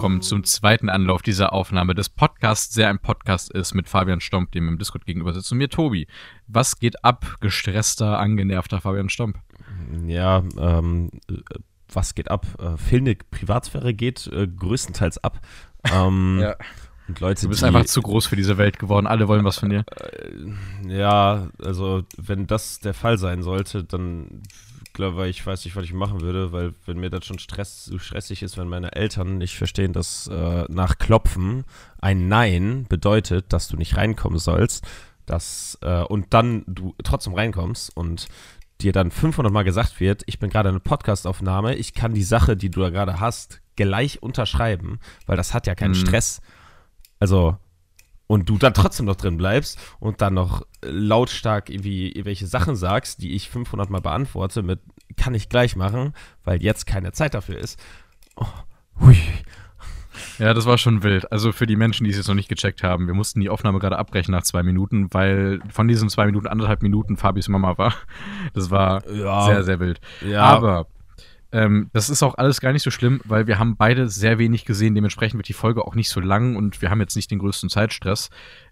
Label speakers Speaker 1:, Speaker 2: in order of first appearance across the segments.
Speaker 1: willkommen zum zweiten Anlauf dieser Aufnahme des Podcasts, der ein Podcast ist mit Fabian Stomp, dem im Discord gegenüber sitzt, und mir Tobi. Was geht ab, gestresster, angenervter Fabian Stomp?
Speaker 2: Ja, ähm, was geht ab? Äh, fehlende Privatsphäre geht äh, größtenteils ab. Ähm,
Speaker 1: Ja.
Speaker 2: Und Leute,
Speaker 1: Du bist
Speaker 2: die,
Speaker 1: einfach zu groß für diese Welt geworden. Alle wollen was von dir.
Speaker 2: Äh, ja, also wenn das der Fall sein sollte, dann glaube ich, weiß nicht, was ich machen würde, weil wenn mir das schon Stress, so stressig ist, wenn meine Eltern nicht verstehen, dass äh, nach Klopfen ein Nein bedeutet, dass du nicht reinkommen sollst, dass, äh, und dann du trotzdem reinkommst und dir dann 500 Mal gesagt wird, ich bin gerade eine Podcastaufnahme, ich kann die Sache, die du da gerade hast, gleich unterschreiben, weil das hat ja keinen
Speaker 1: Mhm.
Speaker 2: Stress. Also, und du dann trotzdem noch drin bleibst und dann noch lautstark irgendwie irgendwelche Sachen sagst, die ich 500 Mal beantworte mit, kann ich gleich machen, weil jetzt keine Zeit dafür ist. Oh, hui.
Speaker 1: Ja, das war schon wild. Also für die Menschen, die es jetzt noch nicht gecheckt haben, wir mussten die Aufnahme gerade abbrechen nach zwei Minuten, weil von diesen zwei Minuten anderthalb Minuten Fabis Mama war. Das war
Speaker 2: Ja,
Speaker 1: sehr, sehr wild.
Speaker 2: ja,
Speaker 1: Aber ähm, das ist auch alles gar nicht so schlimm, weil wir haben beide sehr wenig gesehen. Dementsprechend wird die Folge auch nicht so lang und wir haben jetzt nicht den größten Zeitstress.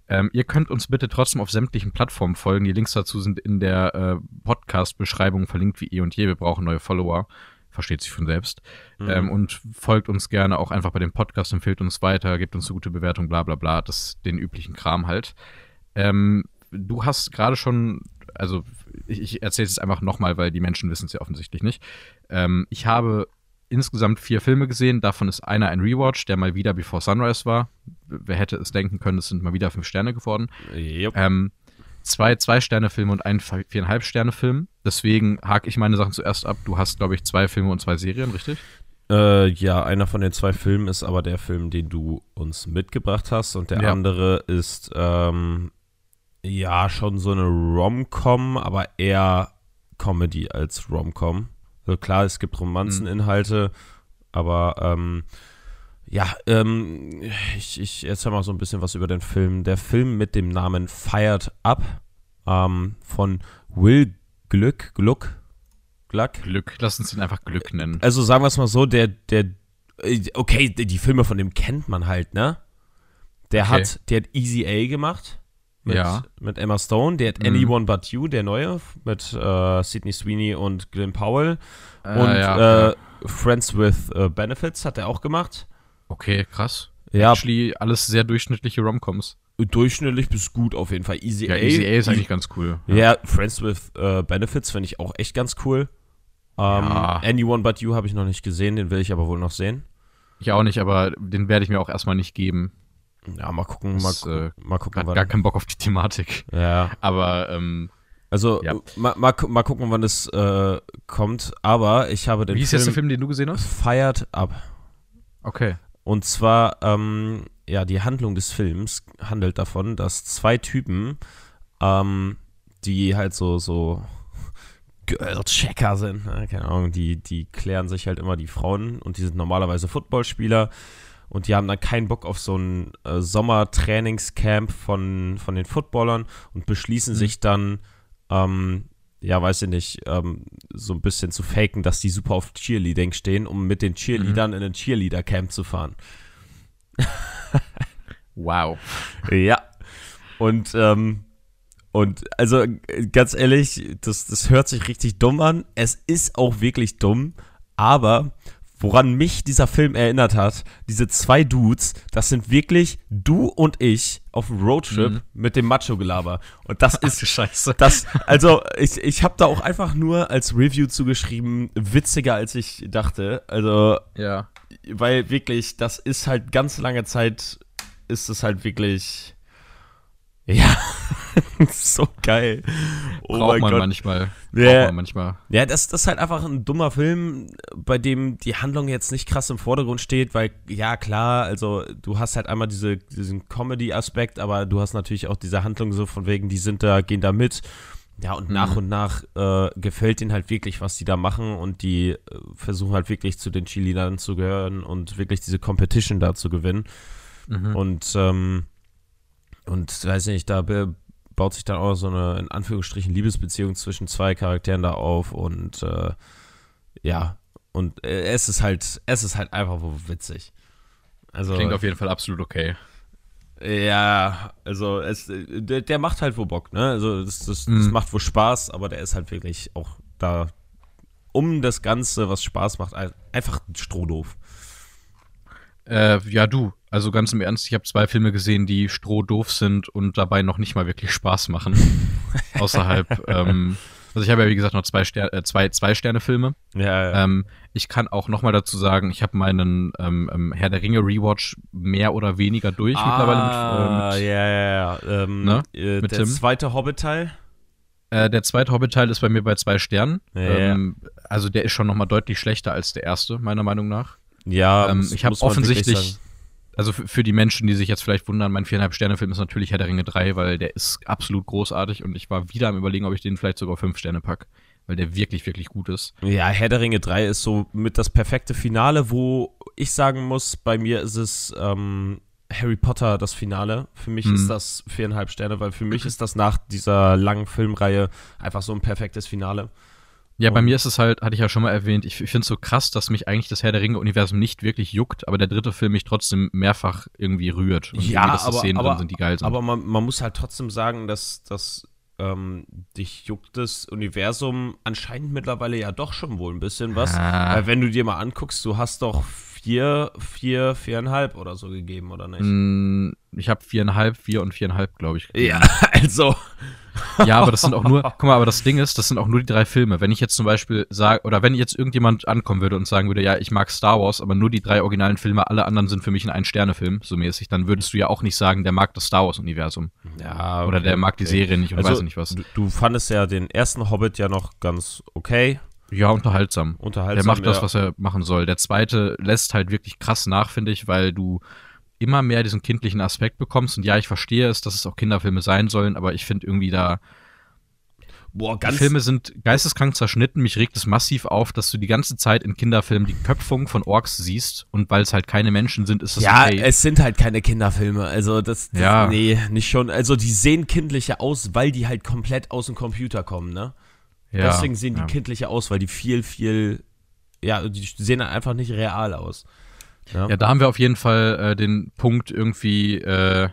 Speaker 1: Ähm, ihr könnt uns bitte trotzdem auf sämtlichen Plattformen folgen. Die Links dazu sind in der äh, Podcast-Beschreibung verlinkt wie eh und je. Wir brauchen neue Follower. Versteht sich von selbst.
Speaker 2: Mhm.
Speaker 1: Ähm, und folgt uns gerne auch einfach bei dem Podcast, empfiehlt uns weiter, gebt uns eine gute Bewertung, bla bla bla. Das den üblichen Kram halt. Ähm, du hast gerade schon, also ich, ich erzähle es einfach nochmal, weil die Menschen wissen es ja offensichtlich nicht. Ähm, ich habe insgesamt vier Filme gesehen, davon ist einer ein Rewatch, der mal wieder Before Sunrise war. Wer hätte es denken können, es sind mal wieder fünf Sterne geworden.
Speaker 2: Jupp.
Speaker 1: Ähm, zwei Zwei-Sterne-Filme und ein Viereinhalb-Sterne-Film. Deswegen hake ich meine Sachen zuerst ab. Du hast, glaube ich, zwei Filme und zwei Serien, richtig?
Speaker 2: Äh, ja, einer von den zwei Filmen ist aber der Film, den du uns mitgebracht hast und der
Speaker 1: Ja.
Speaker 2: andere ist ähm, ja schon so eine Rom-Com, aber eher Comedy als Rom-Com. Also klar, es gibt Romanzeninhalte, aber ähm, ja, ähm, ich, ich erzähl mal so ein bisschen was über den Film. Der Film mit dem Namen Fired Up ähm, von Will Glück, Gluck, Gluck,
Speaker 1: Glück. Lass uns ihn einfach Glück nennen.
Speaker 2: also sagen wir es mal so, der, der, äh, okay, die die Filme von dem kennt man halt, ne? Der
Speaker 1: Okay.
Speaker 2: hat, der hat Easy A gemacht. Mit,
Speaker 1: Ja.
Speaker 2: mit Emma Stone. Der hat
Speaker 1: Mhm.
Speaker 2: Anyone But You, der neue, mit äh, Sidney Sweeney und Glenn Powell.
Speaker 1: Äh,
Speaker 2: und
Speaker 1: ja,
Speaker 2: äh, Friends with äh, Benefits hat er auch gemacht.
Speaker 1: Okay, krass.
Speaker 2: Ja,
Speaker 1: Actually, alles sehr durchschnittliche Romcoms.
Speaker 2: durchschnittlich bis gut auf jeden Fall. Easy
Speaker 1: Ja,
Speaker 2: A.
Speaker 1: Easy A ist eigentlich ganz cool.
Speaker 2: Ja, Friends with äh, Benefits finde ich auch echt ganz cool. Ähm,
Speaker 1: Ja.
Speaker 2: Anyone But You habe ich noch nicht gesehen, den will ich aber wohl noch sehen.
Speaker 1: Ich auch nicht, aber den werde ich mir auch erstmal nicht geben.
Speaker 2: Ja, mal gucken, mal,
Speaker 1: Das,
Speaker 2: gu
Speaker 1: äh,
Speaker 2: mal gucken,
Speaker 1: Hat gar keinen Bock auf die Thematik.
Speaker 2: Ja,
Speaker 1: Aber ähm,
Speaker 2: also
Speaker 1: Ja.
Speaker 2: mal, mal, mal gucken, wann das äh, kommt. Aber ich habe den
Speaker 1: wie ist
Speaker 2: Film,
Speaker 1: jetzt der Film, den du gesehen hast?
Speaker 2: Fired Up.
Speaker 1: Okay.
Speaker 2: Und zwar, ähm, ja, die Handlung des Films handelt davon, dass zwei Typen, ähm, die halt so, so Girl-Checker sind, ne? keine Ahnung, die, die klären sich halt immer die Frauen und die sind normalerweise Footballspieler und die haben dann keinen Bock auf so ein äh, Sommertrainingscamp von, von den Footballern und beschließen
Speaker 1: Mhm.
Speaker 2: sich dann, ähm, ja, weiß ich nicht, ähm, so ein bisschen zu faken, dass die super auf Cheerleading stehen, um mit den Cheerleadern in ein Cheerleader-Camp zu fahren.
Speaker 1: Wow.
Speaker 2: Ja. Und, ähm, und also ganz ehrlich, das, das hört sich richtig dumm an. Es ist auch wirklich dumm, aber woran mich dieser Film erinnert hat, diese zwei Dudes, das sind wirklich du und ich auf dem Roadtrip
Speaker 1: Mhm.
Speaker 2: mit dem Macho-Gelaber. Und das ist
Speaker 1: Scheiße.
Speaker 2: das, also ich, ich habe da auch einfach nur als Review zugeschrieben, witziger als ich dachte. Also
Speaker 1: Ja.
Speaker 2: weil wirklich, das ist halt ganz lange Zeit, ist es halt wirklich, ja, so geil. Oh
Speaker 1: Braucht man
Speaker 2: Gott.
Speaker 1: manchmal.
Speaker 2: Ja.
Speaker 1: Braucht man manchmal.
Speaker 2: Ja, das, das ist halt einfach ein dummer Film, bei dem die Handlung jetzt nicht krass im Vordergrund steht, weil, ja, klar, also du hast halt einmal diese, diesen Comedy-Aspekt, aber du hast natürlich auch diese Handlung so von wegen, die sind da, gehen da mit. Ja, und nach
Speaker 1: Mhm.
Speaker 2: und nach äh, gefällt denen halt wirklich, was die da machen und die äh, versuchen halt wirklich zu den Cheerleadern zu gehören und wirklich diese Competition da zu gewinnen.
Speaker 1: Mhm.
Speaker 2: Und, ähm, und weiß nicht, da baut sich dann auch so eine, in Anführungsstrichen, Liebesbeziehung zwischen zwei Charakteren da auf und äh, ja, und äh, es ist halt, es ist halt einfach witzig. Also,
Speaker 1: Klingt auf jeden Fall absolut okay.
Speaker 2: Ja, also es, der, der macht halt wo Bock, ne? Also das, das, das
Speaker 1: Mhm.
Speaker 2: macht wo Spaß, aber der ist halt wirklich auch da um das Ganze, was Spaß macht, ein- einfach strohdoof.
Speaker 1: Äh, ja, du. Also ganz im Ernst, ich habe zwei Filme gesehen, die strohdoof sind und dabei noch nicht mal wirklich Spaß machen. Außerhalb, ähm, also ich habe ja wie gesagt noch zwei, Ster äh, zwei, zwei Sterne-Filme.
Speaker 2: Ja, ja.
Speaker 1: Ähm, ich kann auch noch mal dazu sagen, ich habe meinen ähm, ähm, Herr der Ringe Rewatch mehr oder weniger durch mittlerweile
Speaker 2: Ah,
Speaker 1: mit, äh, mit
Speaker 2: ja, ja, ja. Ähm,
Speaker 1: Ne?
Speaker 2: äh,
Speaker 1: Mit
Speaker 2: der
Speaker 1: Tim?
Speaker 2: zweite Hobbit-Teil.
Speaker 1: Äh, der zweite Hobbit-Teil ist bei mir bei zwei Sternen.
Speaker 2: Ja,
Speaker 1: ähm, Also der ist schon noch mal deutlich schlechter als der erste, meiner Meinung nach.
Speaker 2: Ja,
Speaker 1: Ähm, ich habe offensichtlich, also für, die Menschen, die sich jetzt vielleicht wundern, mein viereinhalb Sterne-Film ist natürlich Herr der Ringe 3, weil der ist absolut großartig und ich war wieder am überlegen, ob ich den vielleicht sogar fünf Sterne pack, weil der wirklich, wirklich gut ist.
Speaker 2: Ja, Herr der Ringe 3 ist so mit das perfekte Finale, wo ich sagen muss, bei mir ist es ähm, Harry Potter das Finale. Für mich
Speaker 1: Mhm.
Speaker 2: ist das viereinhalb Sterne, weil für mich ist das nach dieser langen Filmreihe einfach so ein perfektes Finale.
Speaker 1: Ja, bei mir ist es halt, hatte ich ja schon mal erwähnt, ich, ich finde es so krass, dass mich eigentlich das Herr der Ringe-Universum nicht wirklich juckt, aber der dritte Film mich trotzdem mehrfach irgendwie rührt. Und
Speaker 2: Ja,
Speaker 1: irgendwie,
Speaker 2: aber-
Speaker 1: Szenen
Speaker 2: aber-
Speaker 1: drin sind, die geil sind.
Speaker 2: Aber man, man muss halt trotzdem sagen, dass, dass ähm, dich juckt das Universum anscheinend mittlerweile ja doch schon wohl ein bisschen was.
Speaker 1: Ah.
Speaker 2: Weil wenn du dir mal anguckst, du hast doch vier, vier, viereinhalb oder so gegeben, oder nicht?
Speaker 1: Mm, ich habe viereinhalb, vier und viereinhalb, glaube ich.
Speaker 2: Ja, also.
Speaker 1: Ja, aber das sind auch nur, guck mal, aber das Ding ist, das sind auch nur die drei Filme. Wenn ich jetzt zum Beispiel sage, oder wenn jetzt irgendjemand ankommen würde und sagen würde, ja, ich mag Star Wars, aber nur die drei originalen Filme, alle anderen sind für mich ein Ein-Sterne-Film, so mäßig, dann würdest du ja auch nicht sagen, der mag das Star Wars-Universum.
Speaker 2: Ja,
Speaker 1: Oder der mag die Serie nicht und
Speaker 2: Also,
Speaker 1: weiß ich nicht was.
Speaker 2: Du, du fandest ja den ersten Hobbit ja noch ganz okay.
Speaker 1: Ja, unterhaltsam.
Speaker 2: Unterhaltsam.
Speaker 1: Der macht das,
Speaker 2: ja.
Speaker 1: was er machen soll. Der zweite lässt halt wirklich krass nach, finde ich, weil du immer mehr diesen kindlichen Aspekt bekommst. Und ja, ich verstehe es, dass es auch Kinderfilme sein sollen, aber ich finde irgendwie da,
Speaker 2: Boah,
Speaker 1: die
Speaker 2: ganz.
Speaker 1: Filme sind geisteskrank zerschnitten. Mich regt es massiv auf, dass du die ganze Zeit in Kinderfilmen die Köpfung von Orks siehst. Und weil es halt keine Menschen sind, ist das
Speaker 2: ja,
Speaker 1: okay.
Speaker 2: es sind halt keine Kinderfilme. Also, das, das.
Speaker 1: Ja.
Speaker 2: Nee, nicht schon. Also, die sehen kindlicher aus, weil die halt komplett aus dem Computer kommen, ne?
Speaker 1: ja,
Speaker 2: Deswegen sehen die
Speaker 1: ja.
Speaker 2: kindlicher aus, weil die viel, viel. Ja, die sehen dann einfach nicht real aus. Ja,
Speaker 1: Ja, da haben wir auf jeden Fall äh, den Punkt irgendwie, äh,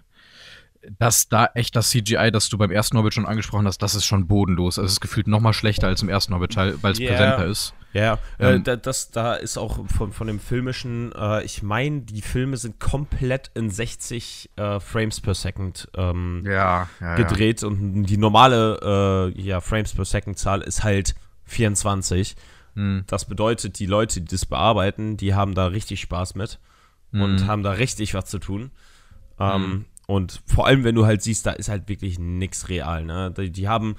Speaker 1: dass da echt das CGI, das du beim ersten Hobbit schon angesprochen hast, das ist schon bodenlos. Also es ist gefühlt noch mal schlechter als im ersten Hobbit-Teil, weil es
Speaker 2: Ja.
Speaker 1: präsenter ist.
Speaker 2: Ja, äh,
Speaker 1: Ähm,
Speaker 2: da, das, da ist auch von, von dem filmischen, äh, ich meine, die Filme sind komplett in 60 äh, Frames per Second ähm,
Speaker 1: Ja, ja,
Speaker 2: gedreht und die normale äh, ja, Frames per Second Zahl ist halt 24.
Speaker 1: Hm.
Speaker 2: Das bedeutet, die Leute, die das bearbeiten, die haben da richtig Spaß mit und
Speaker 1: Mhm.
Speaker 2: haben da richtig was zu tun. Ähm, Und vor allem, wenn du halt siehst, da ist halt wirklich nix real. Ne? Die, die haben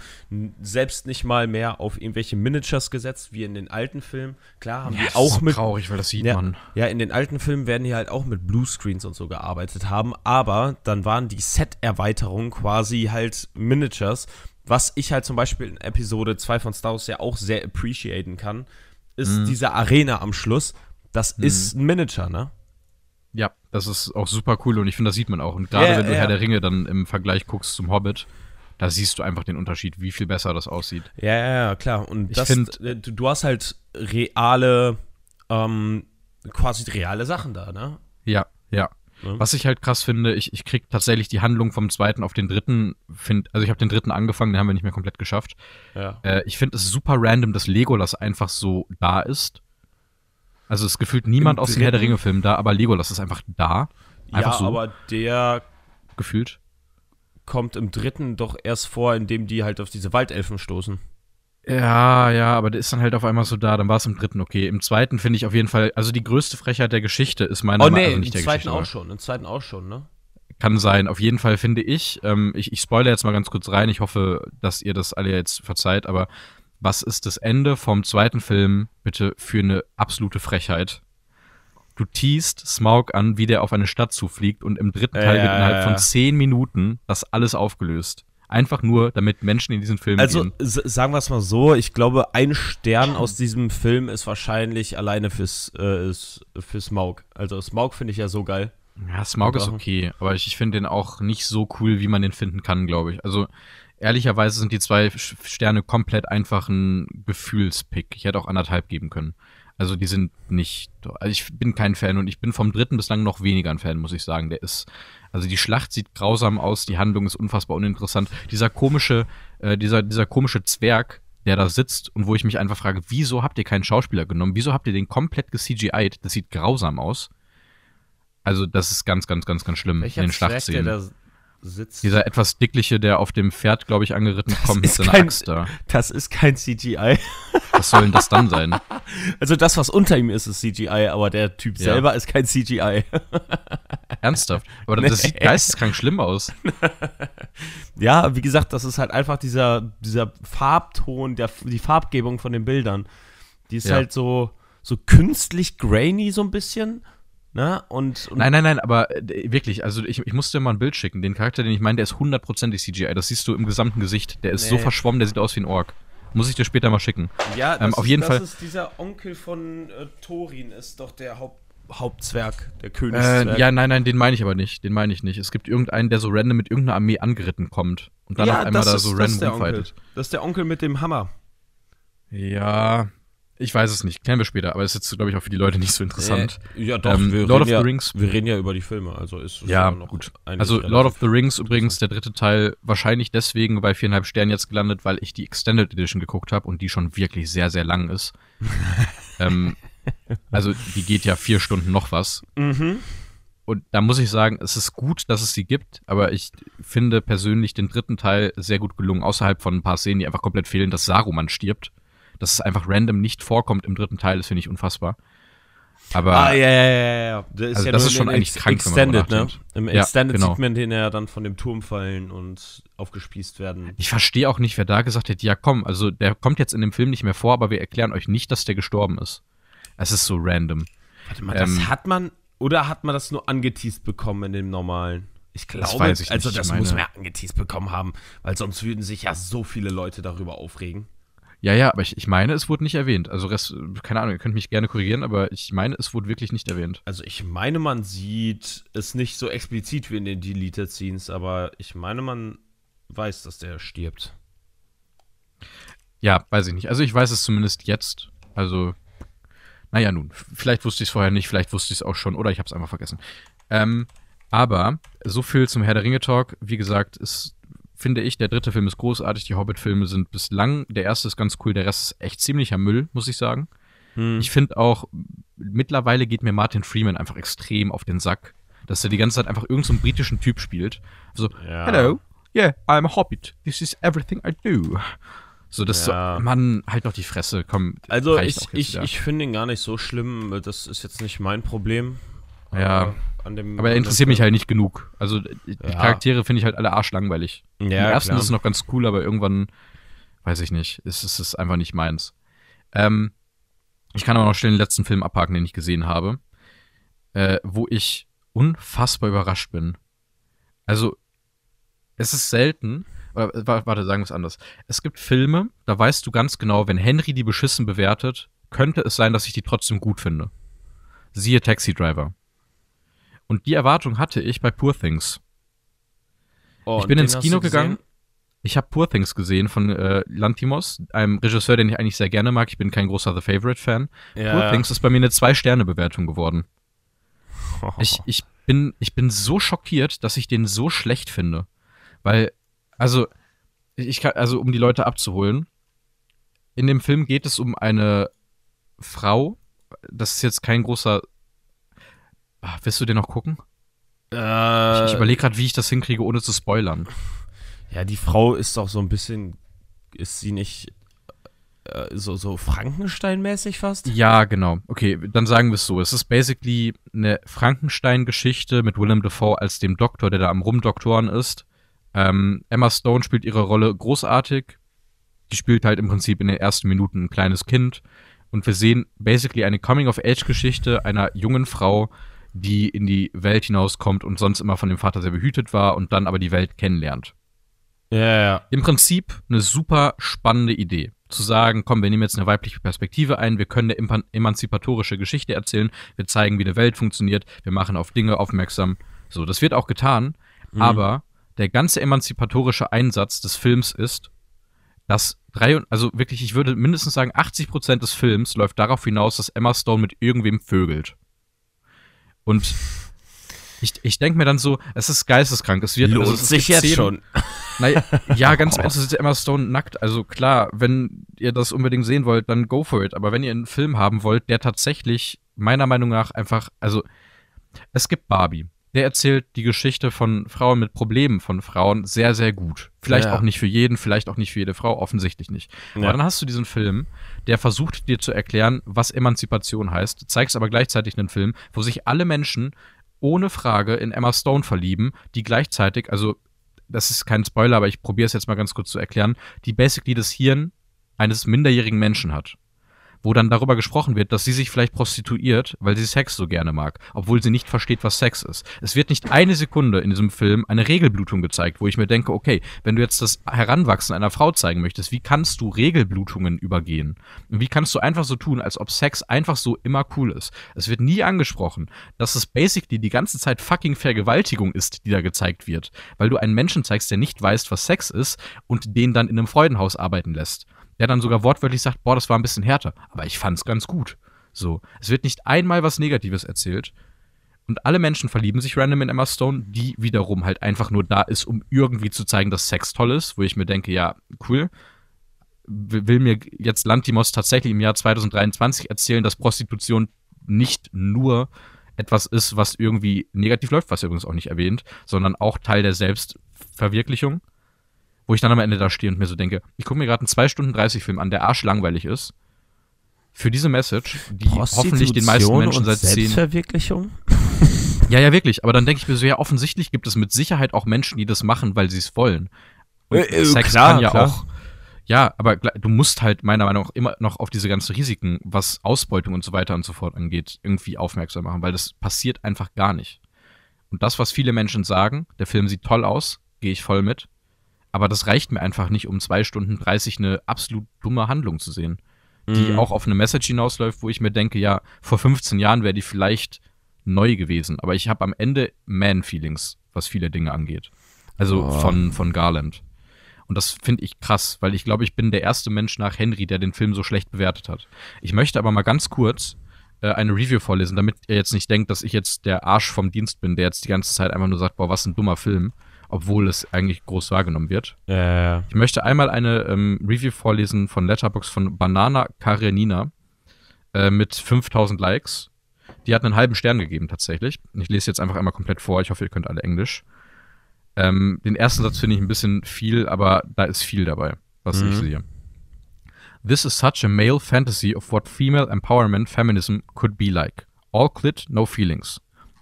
Speaker 2: selbst nicht mal mehr auf irgendwelche Miniatures gesetzt, wie in den alten Filmen. Klar haben
Speaker 1: Ja,
Speaker 2: die auch mit
Speaker 1: traurig, weil das sieht
Speaker 2: ja,
Speaker 1: man.
Speaker 2: ja, in den alten Filmen werden die halt auch mit Bluescreens und so gearbeitet haben, aber dann waren die Set-Erweiterungen quasi halt Miniatures, was ich halt zum Beispiel in Episode 2 von Star Wars ja auch sehr appreciaten kann, ist
Speaker 1: Mhm.
Speaker 2: diese Arena am Schluss, das ist ein Miniature, ne?
Speaker 1: Ja, das ist auch super cool und ich finde, das sieht man auch. Und gerade
Speaker 2: Ja,
Speaker 1: wenn du
Speaker 2: ja.
Speaker 1: Herr der Ringe dann im Vergleich guckst zum Hobbit, da siehst du einfach den Unterschied, wie viel besser das aussieht.
Speaker 2: Ja, ja, ja, klar. Und
Speaker 1: Ich
Speaker 2: das,
Speaker 1: find-
Speaker 2: äh, du, du hast halt reale, ähm, quasi reale Sachen da, ne?
Speaker 1: Ja, ja.
Speaker 2: Ja.
Speaker 1: Was ich halt krass finde, ich, ich krieg tatsächlich die Handlung vom zweiten auf den dritten, find, also ich habe den dritten angefangen, den haben wir nicht mehr komplett geschafft.
Speaker 2: Ja.
Speaker 1: Äh, ich finde es super random, dass Legolas einfach so da ist. Also es gefühlt niemand
Speaker 2: Im
Speaker 1: aus den Herr der
Speaker 2: dritten?
Speaker 1: Ringe-Filmen da, aber Legolas ist einfach da. Einfach
Speaker 2: ja,
Speaker 1: so
Speaker 2: aber der
Speaker 1: gefühlt.
Speaker 2: kommt im dritten doch erst vor, indem die halt auf diese Waldelfen stoßen.
Speaker 1: Ja, ja, aber der ist dann halt auf einmal so da, dann war es im dritten okay. Im zweiten finde ich auf jeden Fall, also die größte Frechheit der Geschichte ist meiner
Speaker 2: Oh
Speaker 1: Meinung
Speaker 2: nee,
Speaker 1: also
Speaker 2: im
Speaker 1: nicht der
Speaker 2: zweiten auch
Speaker 1: aber
Speaker 2: schon, im zweiten auch schon, ne?
Speaker 1: kann sein. Auf jeden Fall finde ich, ähm, ich, ich spoilere jetzt mal ganz kurz rein, ich hoffe, dass ihr das alle jetzt verzeiht, aber was ist das Ende vom zweiten Film bitte für eine absolute Frechheit? Du teast Smaug an, wie der auf eine Stadt zufliegt und im dritten Teil
Speaker 2: Ja,
Speaker 1: wird innerhalb von zehn Minuten das alles aufgelöst. Einfach nur, damit Menschen in diesen Film
Speaker 2: Also
Speaker 1: gehen.
Speaker 2: s- sagen wir es mal so, ich glaube, ein Stern aus diesem Film ist wahrscheinlich alleine fürs, äh, für Smaug. Also Smaug finde ich ja so geil.
Speaker 1: Ja, Smaug ist okay, aber ich, ich finde den auch nicht so cool, wie man den finden kann, glaube ich. Also ehrlicherweise sind die zwei Sterne komplett einfach ein Gefühlspick. Ich hätte auch anderthalb geben können. Also die sind nicht. Also ich bin kein Fan und ich bin vom dritten bislang noch weniger ein Fan, muss ich sagen. Der ist. Also die Schlacht sieht grausam aus, die Handlung ist unfassbar uninteressant. Dieser komische, äh, dieser, dieser komische Zwerg, der da sitzt und wo ich mich einfach frage, wieso habt ihr keinen Schauspieler genommen? Wieso habt ihr den komplett gecgi'd? Das sieht grausam aus. Also, das ist ganz, ganz, ganz, ganz schlimm
Speaker 2: Welcher
Speaker 1: in den
Speaker 2: Zwerg,
Speaker 1: Schlachtszenen.
Speaker 2: der da sitzt?
Speaker 1: Dieser etwas dickliche, der auf dem Pferd, glaube ich, angeritten kommt mit
Speaker 2: kein-
Speaker 1: Axt da.
Speaker 2: das ist kein CGI.
Speaker 1: Was soll denn das dann sein?
Speaker 2: Also das, was unter ihm ist, ist CGI, aber der Typ
Speaker 1: Ja.
Speaker 2: selber ist kein CGI.
Speaker 1: Ernsthaft? Aber das
Speaker 2: Nee.
Speaker 1: sieht geisteskrank schlimm aus.
Speaker 2: Ja, wie gesagt, das ist halt einfach dieser, dieser Farbton, der, die Farbgebung von den Bildern. Die ist
Speaker 1: Ja.
Speaker 2: halt so, so künstlich grainy so ein bisschen. Ne? Und, und
Speaker 1: Nein, nein, nein, aber äh, wirklich, also ich, ich musste dir mal ein Bild schicken. Den Charakter, den ich meine, der ist hundertprozentig CGI. Das siehst du im gesamten Gesicht. Der ist so
Speaker 2: Nee.
Speaker 1: verschwommen, der sieht aus wie ein Ork. Muss ich dir später mal schicken.
Speaker 2: ja,
Speaker 1: ähm, auf jeden
Speaker 2: das
Speaker 1: Fall-
Speaker 2: ist dieser Onkel von äh, Thorin, ist doch der Haupt, Hauptzwerg, der
Speaker 1: Äh,
Speaker 2: Königszwerg.
Speaker 1: ja, nein, nein, den meine ich aber nicht. Den meine ich nicht. Es gibt irgendeinen, der so random mit irgendeiner Armee angeritten kommt und dann
Speaker 2: Ja,
Speaker 1: auf einmal
Speaker 2: das
Speaker 1: da
Speaker 2: ist-
Speaker 1: so
Speaker 2: das ist
Speaker 1: random rumfightet.
Speaker 2: Das ist der Onkel mit dem Hammer.
Speaker 1: Ja, ich weiß es nicht. Klären wir später, aber ist jetzt, glaube ich, auch für die Leute nicht so interessant.
Speaker 2: Äh, ja, doch,
Speaker 1: Ähm,
Speaker 2: wir,
Speaker 1: Lord
Speaker 2: reden
Speaker 1: of
Speaker 2: ja,
Speaker 1: the Rings.
Speaker 2: wir reden ja über die Filme, also ist es
Speaker 1: Ja,
Speaker 2: noch
Speaker 1: gut. Also Lord of the Rings übrigens, der dritte Teil, wahrscheinlich deswegen bei viereinhalb Sternen jetzt gelandet, weil ich die Extended Edition geguckt habe und die schon wirklich sehr, sehr lang ist. ähm, also die geht ja vier Stunden noch was.
Speaker 2: Mhm.
Speaker 1: Und da muss ich sagen, es ist gut, dass es sie gibt, aber ich finde persönlich den dritten Teil sehr gut gelungen, außerhalb von ein paar Szenen, die einfach komplett fehlen, dass Saruman stirbt. Dass es einfach random nicht vorkommt im dritten Teil, das finde ich unfassbar. Aber
Speaker 2: Ah, ja, ja, ja, ja. Das ist,
Speaker 1: Also
Speaker 2: ja
Speaker 1: das ist schon eigentlich
Speaker 2: Ex-
Speaker 1: krank, wenn man drüber
Speaker 2: Extended, ne? Im
Speaker 1: Ja,
Speaker 2: Extended
Speaker 1: genau.
Speaker 2: sieht man den ja dann von dem Turm fallen und aufgespießt werden.
Speaker 1: Ich verstehe auch nicht, wer da gesagt hat, ja komm, also der kommt jetzt in dem Film nicht mehr vor, aber wir erklären euch nicht, dass der gestorben ist. Es ist so random.
Speaker 2: Warte mal,
Speaker 1: Ähm,
Speaker 2: das hat man, oder hat man das nur angeteased bekommen in dem normalen? Ich glaube,
Speaker 1: weiß ich
Speaker 2: also das muss man ja angeteased bekommen haben, weil sonst würden sich ja so viele Leute darüber aufregen.
Speaker 1: Ja, ja, aber ich, ich meine, es wurde nicht erwähnt. Also Rest, keine Ahnung, ihr könnt mich gerne korrigieren, aber ich meine, es wurde wirklich nicht erwähnt.
Speaker 2: Also ich meine, man sieht es nicht so explizit wie in den Deleted Scenes, aber ich meine, man weiß, dass der stirbt.
Speaker 1: Ja, weiß ich nicht. Also ich weiß es zumindest jetzt. Also, naja, nun, vielleicht wusste ich es vorher nicht, vielleicht wusste ich es auch schon oder ich habe es einfach vergessen. Ähm, aber so viel zum Herr der Ringe Talk. Wie gesagt, ist, finde ich, der dritte Film ist großartig. Die Hobbit-Filme sind bislang, der erste ist ganz cool, der Rest ist echt ziemlicher Müll, muss ich sagen.
Speaker 2: Hm.
Speaker 1: Ich finde auch, mittlerweile geht mir Martin Freeman einfach extrem auf den Sack, dass er die ganze Zeit einfach irgendeinen so einen britischen Typ spielt. So,
Speaker 2: Ja.
Speaker 1: hello, yeah, I'm a Hobbit. This is everything I do. So, das
Speaker 2: Ja.
Speaker 1: so, Mann, halt doch die Fresse, komm.
Speaker 2: Also ich, ich,
Speaker 1: wieder.
Speaker 2: ich finde ihn gar nicht so schlimm. Das ist jetzt nicht mein Problem.
Speaker 1: Ja.
Speaker 2: An dem,
Speaker 1: aber er interessiert mich halt nicht genug. Also, die
Speaker 2: Ja.
Speaker 1: Charaktere finde ich halt alle arschlangweilig.
Speaker 2: Film.
Speaker 1: Im
Speaker 2: Ja,
Speaker 1: ersten
Speaker 2: klar.
Speaker 1: ist es noch ganz cool, aber irgendwann, weiß ich nicht, ist es ist einfach nicht meins. Ähm, ich kann aber noch schnell den letzten Film abhaken, den ich gesehen habe, äh, wo ich unfassbar überrascht bin. Also, es ist selten, warte, sagen wir es anders. Es gibt Filme, da weißt du ganz genau, wenn Henry die beschissen bewertet, könnte es sein, dass ich die trotzdem gut finde. Siehe Taxi Driver. Und die Erwartung hatte ich bei Poor Things.
Speaker 2: Oh,
Speaker 1: ich bin ins Kino gegangen. Ich habe Poor Things gesehen von äh, Lantimos, einem Regisseur, den ich eigentlich sehr gerne mag. Ich bin kein großer The Favorite-Fan.
Speaker 2: Ja.
Speaker 1: Poor Things ist bei mir eine Zwei-Sterne-Bewertung geworden.
Speaker 2: Oh.
Speaker 1: Ich, ich, bin, ich bin so schockiert, dass ich den so schlecht finde. Weil, also, ich kann, also um die Leute abzuholen, in dem Film geht es um eine Frau. Das ist jetzt kein großer. Ah, willst du den noch gucken?
Speaker 2: Äh,
Speaker 1: Ich, ich überlege gerade, wie ich das hinkriege, ohne zu spoilern.
Speaker 2: ja, die Frau ist doch so ein bisschen, ist sie nicht äh, so, so Frankenstein-mäßig fast?
Speaker 1: Ja, genau. Okay, dann sagen wir es so. Es ist basically eine Frankenstein-Geschichte mit Willem Dafoe als dem Doktor, der da am Rumdoktoren ist. Ähm, Emma Stone spielt ihre Rolle großartig. Die spielt halt im Prinzip in den ersten Minuten ein kleines Kind. Und wir sehen basically eine Coming-of-Age-Geschichte einer jungen Frau, die in die Welt hinauskommt und sonst immer von dem Vater sehr behütet war und dann aber die Welt kennenlernt.
Speaker 2: Ja, ja.
Speaker 1: Im Prinzip eine super spannende Idee. Zu sagen, komm, wir nehmen jetzt eine weibliche Perspektive ein, wir können eine eman- emanzipatorische Geschichte erzählen, wir zeigen, wie eine Welt funktioniert, wir machen auf Dinge aufmerksam. So, das wird auch getan, aber der ganze emanzipatorische Einsatz des Films ist, dass drei, also wirklich, ich würde mindestens sagen, 80% des Films läuft darauf hinaus, dass Emma Stone mit irgendwem vögelt. Und ich, ich denke mir dann so, es ist geisteskrank. Es wird
Speaker 2: Lohnt
Speaker 1: also, es
Speaker 2: sich jetzt
Speaker 1: Szenen-
Speaker 2: schon.
Speaker 1: Naja, ja, ganz es ist Emma Stone nackt. Also klar, wenn ihr das unbedingt sehen wollt, dann go for it. Aber wenn ihr einen Film haben wollt, der tatsächlich meiner Meinung nach einfach, also es gibt Barbie. Der erzählt die Geschichte von Frauen mit Problemen von Frauen sehr, sehr gut. Vielleicht
Speaker 2: Ja.
Speaker 1: auch nicht für jeden, vielleicht auch nicht für jede Frau, offensichtlich nicht.
Speaker 2: Ja.
Speaker 1: Aber dann hast du diesen Film, der versucht dir zu erklären, was Emanzipation heißt. Zeigst aber gleichzeitig einen Film, wo sich alle Menschen ohne Frage in Emma Stone verlieben, die gleichzeitig, also das ist kein Spoiler, aber ich probiere es jetzt mal ganz kurz zu erklären, die basically das Hirn eines minderjährigen Menschen hat. Wo dann darüber gesprochen wird, dass sie sich vielleicht prostituiert, weil sie Sex so gerne mag, obwohl sie nicht versteht, was Sex ist. Es wird nicht eine Sekunde in diesem Film eine Regelblutung gezeigt, wo ich mir denke, okay, wenn du jetzt das Heranwachsen einer Frau zeigen möchtest, wie kannst du Regelblutungen übergehen? Und wie kannst du einfach so tun, als ob Sex einfach so immer cool ist? Es wird nie angesprochen, dass es basically die ganze Zeit fucking Vergewaltigung ist, die da gezeigt wird, weil du einen Menschen zeigst, der nicht weiß, was Sex ist und den dann in einem Freudenhaus arbeiten lässt. Der dann sogar wortwörtlich sagt, boah, das war ein bisschen härter, aber ich fand's ganz gut. So, es wird nicht einmal was Negatives erzählt. Und alle Menschen verlieben sich random in Emma Stone, die wiederum halt einfach nur da ist, um irgendwie zu zeigen, dass Sex toll ist, wo ich mir denke, ja, cool. Will mir jetzt Lantimos tatsächlich im Jahr 2023 erzählen, dass Prostitution nicht nur etwas ist, was irgendwie negativ läuft, was er übrigens auch nicht erwähnt, sondern auch Teil der Selbstverwirklichung. Wo ich dann am Ende da stehe und mir so denke, ich gucke mir gerade einen 2 Stunden 30 Film an, der arschlangweilig ist. Für diese Message, die hoffentlich den meisten Menschen
Speaker 2: und
Speaker 1: seit zehn
Speaker 2: Selbstverwirklichung?
Speaker 1: ja, ja, wirklich. Aber dann denke ich mir so, ja, offensichtlich gibt es mit Sicherheit auch Menschen, die das machen, weil sie es wollen. Und
Speaker 2: Äh, äh,
Speaker 1: Sex
Speaker 2: klar,
Speaker 1: kann ja
Speaker 2: klar.
Speaker 1: auch. Ja, aber du musst halt meiner Meinung nach immer noch auf diese ganzen Risiken, was Ausbeutung und so weiter und so fort angeht, irgendwie aufmerksam machen, weil das passiert einfach gar nicht. Und das, was viele Menschen sagen, der Film sieht toll aus, gehe ich voll mit. Aber das reicht mir einfach nicht, um zwei Stunden 30 eine absolut dumme Handlung zu sehen die
Speaker 2: Mhm.
Speaker 1: auch auf eine Message hinausläuft, wo ich mir denke, ja, vor 15 Jahren wäre die vielleicht neu gewesen. Aber ich habe am Ende Man-Feelings, was viele Dinge angeht. Also
Speaker 2: Oh.
Speaker 1: von, von Garland. Und das finde ich krass, weil ich glaube, ich bin der erste Mensch nach Henry, der den Film so schlecht bewertet hat. Ich möchte aber mal ganz kurz äh, eine Review vorlesen, damit ihr jetzt nicht denkt, dass ich jetzt der Arsch vom Dienst bin, der jetzt die ganze Zeit einfach nur sagt, boah, was ein dummer Film, obwohl es eigentlich groß wahrgenommen wird.
Speaker 2: Ja.
Speaker 1: Ich möchte einmal eine ähm, Review vorlesen von Letterbox von Banana Karenina äh, mit 5000 Likes. Die hat einen halben Stern gegeben tatsächlich. Ich lese jetzt einfach einmal komplett vor. Ich hoffe, ihr könnt alle Englisch. Ähm, den ersten Satz finde ich ein bisschen viel, aber da ist viel dabei, was
Speaker 2: Mhm.
Speaker 1: ich sehe. This is such a male fantasy of what female empowerment feminism could be like. All clit, no feelings.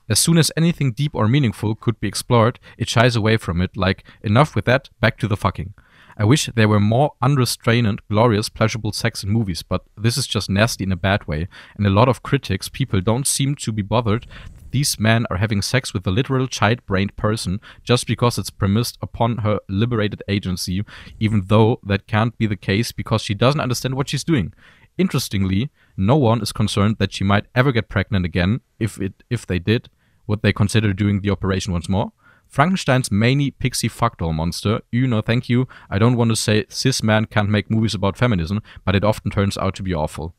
Speaker 1: As soon as anything deep or meaningful could be explored, it shies away from it, like, enough with that, back to the fucking. I wish there were more unrestrained, glorious, pleasurable sex in movies, but this is just nasty in a bad way, and a lot of critics, people don't seem to be bothered that these men are having sex with a literal child-brained person just because it's premised upon her liberated agency, even though that can't be the case because she doesn't understand what she's doing. Interestingly, no one is concerned that she might ever get pregnant again. If it if they did, would they consider doing the operation once more? Frankenstein's many pixie fuckdoll monster. You know, thank you. I don't want to say cis men can't make movies about feminism, but it often turns out to be awful.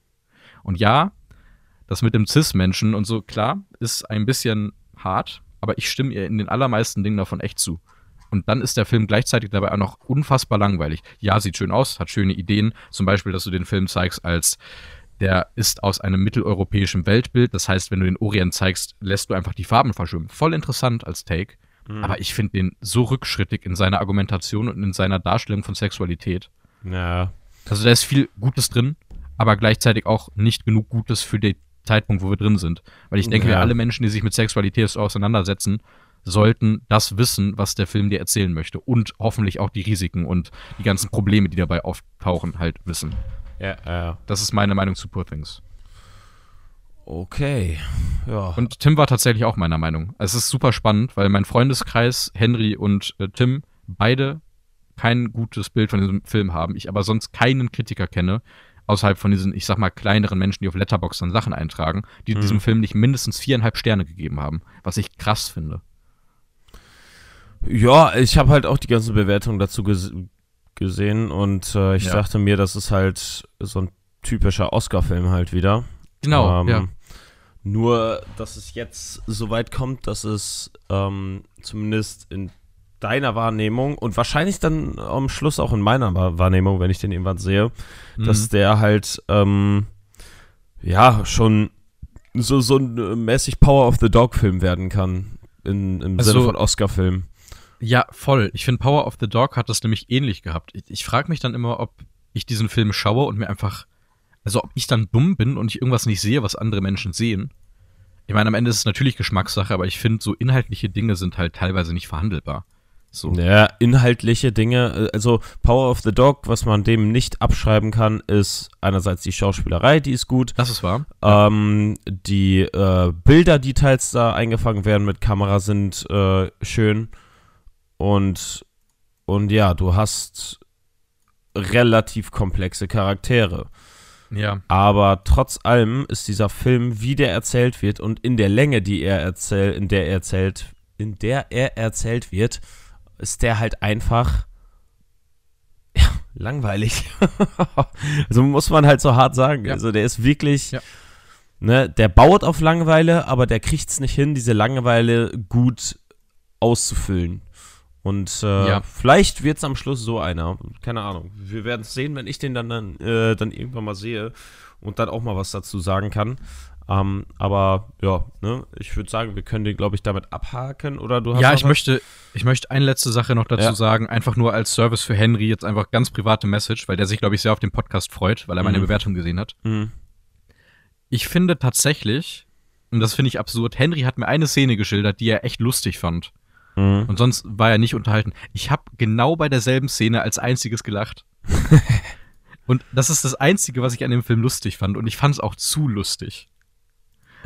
Speaker 1: Und ja, das mit dem Cis-Menschen und so, klar, ist ein bisschen hart, aber ich stimme ihr in den allermeisten Dingen davon echt zu. Und dann ist der Film gleichzeitig dabei auch noch unfassbar langweilig. Ja, sieht schön aus, hat schöne Ideen. Zum Beispiel, dass du den Film zeigst als der ist aus einem mitteleuropäischen Weltbild. Das heißt, wenn du den Orient zeigst, lässt du einfach die Farben verschwimmen. Voll interessant als Take. Aber ich finde den so rückschrittig in seiner Argumentation und in seiner Darstellung von Sexualität.
Speaker 2: Ja.
Speaker 1: Also da ist viel Gutes drin, aber gleichzeitig auch nicht genug Gutes für den Zeitpunkt, wo wir drin sind. Weil ich denke,
Speaker 2: Ja.
Speaker 1: alle Menschen, die sich mit Sexualität auseinandersetzen, sollten das wissen, was der Film dir erzählen möchte. Und hoffentlich auch die Risiken und die ganzen Probleme, die dabei auftauchen, halt wissen.
Speaker 2: Ja, ja.
Speaker 1: Das ist meine Meinung zu Poor Things.
Speaker 2: Okay. Ja.
Speaker 1: Und Tim war tatsächlich auch meiner Meinung. Es ist super spannend, weil mein Freundeskreis, Henry und äh, Tim, beide kein gutes Bild von diesem Film haben. Ich aber sonst keinen Kritiker kenne, außerhalb von diesen, ich sag mal, kleineren Menschen, die auf Letterboxd dann Sachen eintragen, die
Speaker 2: Mhm.
Speaker 1: diesem Film nicht mindestens viereinhalb Sterne gegeben haben. Was ich krass finde.
Speaker 2: Ja, ich habe halt auch die ganzen Bewertungen dazu gesehen und äh, ich
Speaker 1: Ja.
Speaker 2: dachte mir, das ist halt so ein typischer Oscar-Film halt wieder.
Speaker 1: Genau,
Speaker 2: Ähm,
Speaker 1: ja.
Speaker 2: Nur, dass es jetzt so weit kommt, dass es ähm, zumindest in deiner Wahrnehmung und wahrscheinlich dann am Schluss auch in meiner Wahr- Wahrnehmung, wenn ich den irgendwann sehe, dass
Speaker 1: Mhm.
Speaker 2: der halt ähm, ja schon so, so ein äh, mäßig Power of the Dog-Film werden kann. In, Im
Speaker 1: Also-
Speaker 2: Sinne von Oscar-Film.
Speaker 1: Ja, voll. Ich finde, Power of the Dog hat das nämlich ähnlich gehabt. Ich, ich frage mich dann immer, ob ich diesen Film schaue und mir einfach, also ob ich dann dumm bin und ich irgendwas nicht sehe, was andere Menschen sehen. Ich meine, am Ende ist es natürlich Geschmackssache, aber ich finde, so inhaltliche Dinge sind halt teilweise nicht verhandelbar. So.
Speaker 2: Ja, inhaltliche Dinge, äh, also Power of the Dog, was man dem nicht abschreiben kann, ist einerseits die Schauspielerei, die ist gut,
Speaker 1: Das ist wahr.
Speaker 2: ähm, die äh, Bilder, die teils da eingefangen werden mit Kamera, sind äh, schön und, und ja, du hast relativ komplexe Charaktere.
Speaker 1: Ja.
Speaker 2: Aber trotz allem ist dieser Film, wie der erzählt wird und in der Länge, die er erzählt, in der er erzählt, in der er erzählt wird, ist der halt einfach ja, langweilig. also muss man halt so hart sagen.
Speaker 1: Ja.
Speaker 2: Also der ist wirklich,
Speaker 1: Ja.
Speaker 2: ne, der baut auf Langeweile, aber der kriegt es nicht hin, diese Langeweile gut auszufüllen. Und äh,
Speaker 1: Ja.
Speaker 2: vielleicht wird es am Schluss so einer. Keine Ahnung. Wir werden es sehen, wenn ich den dann, dann, äh, dann irgendwann mal sehe und dann auch mal was dazu sagen kann. Ähm, aber ja, ne, ich würde sagen, wir können den, glaube ich, damit abhaken. Oder du hast
Speaker 1: Ja, ich
Speaker 2: was?
Speaker 1: möchte, ich möchte eine letzte Sache noch dazu
Speaker 2: Ja.
Speaker 1: sagen, einfach nur als Service für Henry, jetzt einfach ganz private Message, weil der sich, glaube ich, sehr auf den Podcast freut, weil er meine
Speaker 2: Mhm.
Speaker 1: Bewertung gesehen hat.
Speaker 2: Mhm.
Speaker 1: Ich finde tatsächlich, und das finde ich absurd, Henry hat mir eine Szene geschildert, die er echt lustig fand.
Speaker 2: Mhm.
Speaker 1: Und sonst war er nicht unterhalten. Ich habe genau bei derselben Szene als einziges gelacht. und das ist das Einzige, was ich an dem Film lustig fand. Und ich fand es auch zu lustig.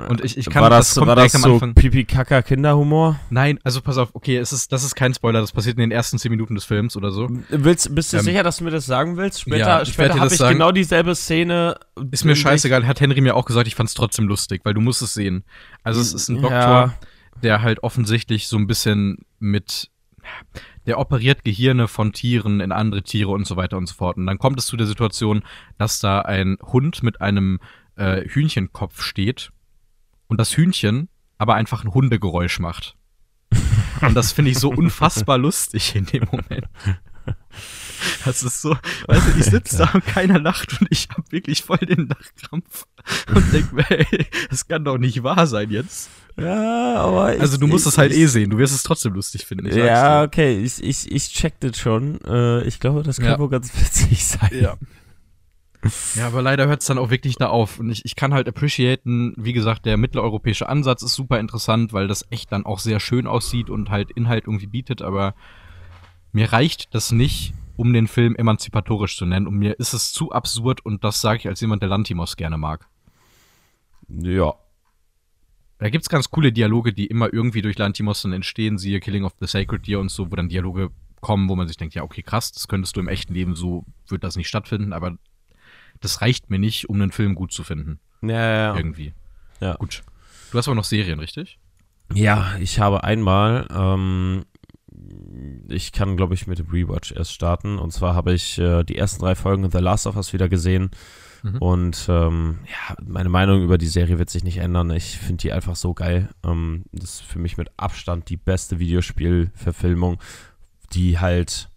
Speaker 1: Und ich, ich kann
Speaker 2: war das,
Speaker 1: kommt
Speaker 2: war das so
Speaker 1: Anfang.
Speaker 2: Pipi-Kaka-Kinderhumor?
Speaker 1: Nein, also pass auf, okay, es ist, das ist kein Spoiler, das passiert in den ersten zehn Minuten des Films oder so.
Speaker 2: Willst, bist du
Speaker 1: Ähm,
Speaker 2: sicher, dass du mir das sagen willst? Später,
Speaker 1: ja, ich
Speaker 2: später habe
Speaker 1: das
Speaker 2: ich
Speaker 1: sagen.
Speaker 2: genau dieselbe Szene.
Speaker 1: Ist mir scheißegal, hat Henry mir auch gesagt, ich fand's trotzdem lustig, weil du musst es sehen. Also es ist ein Doktor,
Speaker 2: Ja.
Speaker 1: Der halt offensichtlich so ein bisschen mit der operiert Gehirne von Tieren in andere Tiere und so weiter und so fort. Und dann kommt es zu der Situation, dass da ein Hund mit einem äh, Hühnchenkopf steht und das Hühnchen aber einfach ein Hundegeräusch macht. Und das finde ich so unfassbar lustig in dem Moment. Das ist so, weißt du, ich sitze da und keiner lacht und ich habe wirklich voll den Lachkrampf und denk mir, ey, das kann doch nicht wahr sein jetzt.
Speaker 2: Ja, aber. Ich,
Speaker 1: Also du musst
Speaker 2: ich,
Speaker 1: es halt
Speaker 2: ich,
Speaker 1: eh sehen, du wirst es trotzdem lustig finden. ich
Speaker 2: Ja, okay, ich, ich, ich check das schon. Äh, ich glaube, das kann
Speaker 1: Ja.
Speaker 2: wohl ganz witzig sein.
Speaker 1: Ja. Ja, aber leider hört es dann auch wirklich da auf. Und ich, ich kann halt appreciaten, wie gesagt, der mitteleuropäische Ansatz ist super interessant, weil das echt dann auch sehr schön aussieht und halt Inhalt irgendwie bietet, aber mir reicht das nicht, um den Film emanzipatorisch zu nennen. Und mir ist es zu absurd und das sage ich als jemand, der Lantimos gerne mag.
Speaker 2: Ja.
Speaker 1: Da gibt's ganz coole Dialoge, die immer irgendwie durch Lantimos dann entstehen, siehe Killing of the Sacred Deer und so, wo dann Dialoge kommen, wo man sich denkt, ja, okay, krass, das könntest du im echten Leben, so wird das nicht stattfinden, aber das reicht mir nicht, um einen Film gut zu finden.
Speaker 2: Ja, ja, ja.
Speaker 1: Irgendwie.
Speaker 2: Ja.
Speaker 1: Gut. Du hast aber noch Serien, richtig?
Speaker 2: Ja, ich habe einmal, ähm, ich kann, glaube ich, mit dem Rewatch erst starten. Und zwar habe ich äh, die ersten drei Folgen The Last of Us wieder gesehen.
Speaker 1: Mhm.
Speaker 2: Und ähm, ja, meine Meinung über die Serie wird sich nicht ändern. Ich finde die einfach so geil. Ähm, das ist für mich mit Abstand die beste Videospielverfilmung, die halt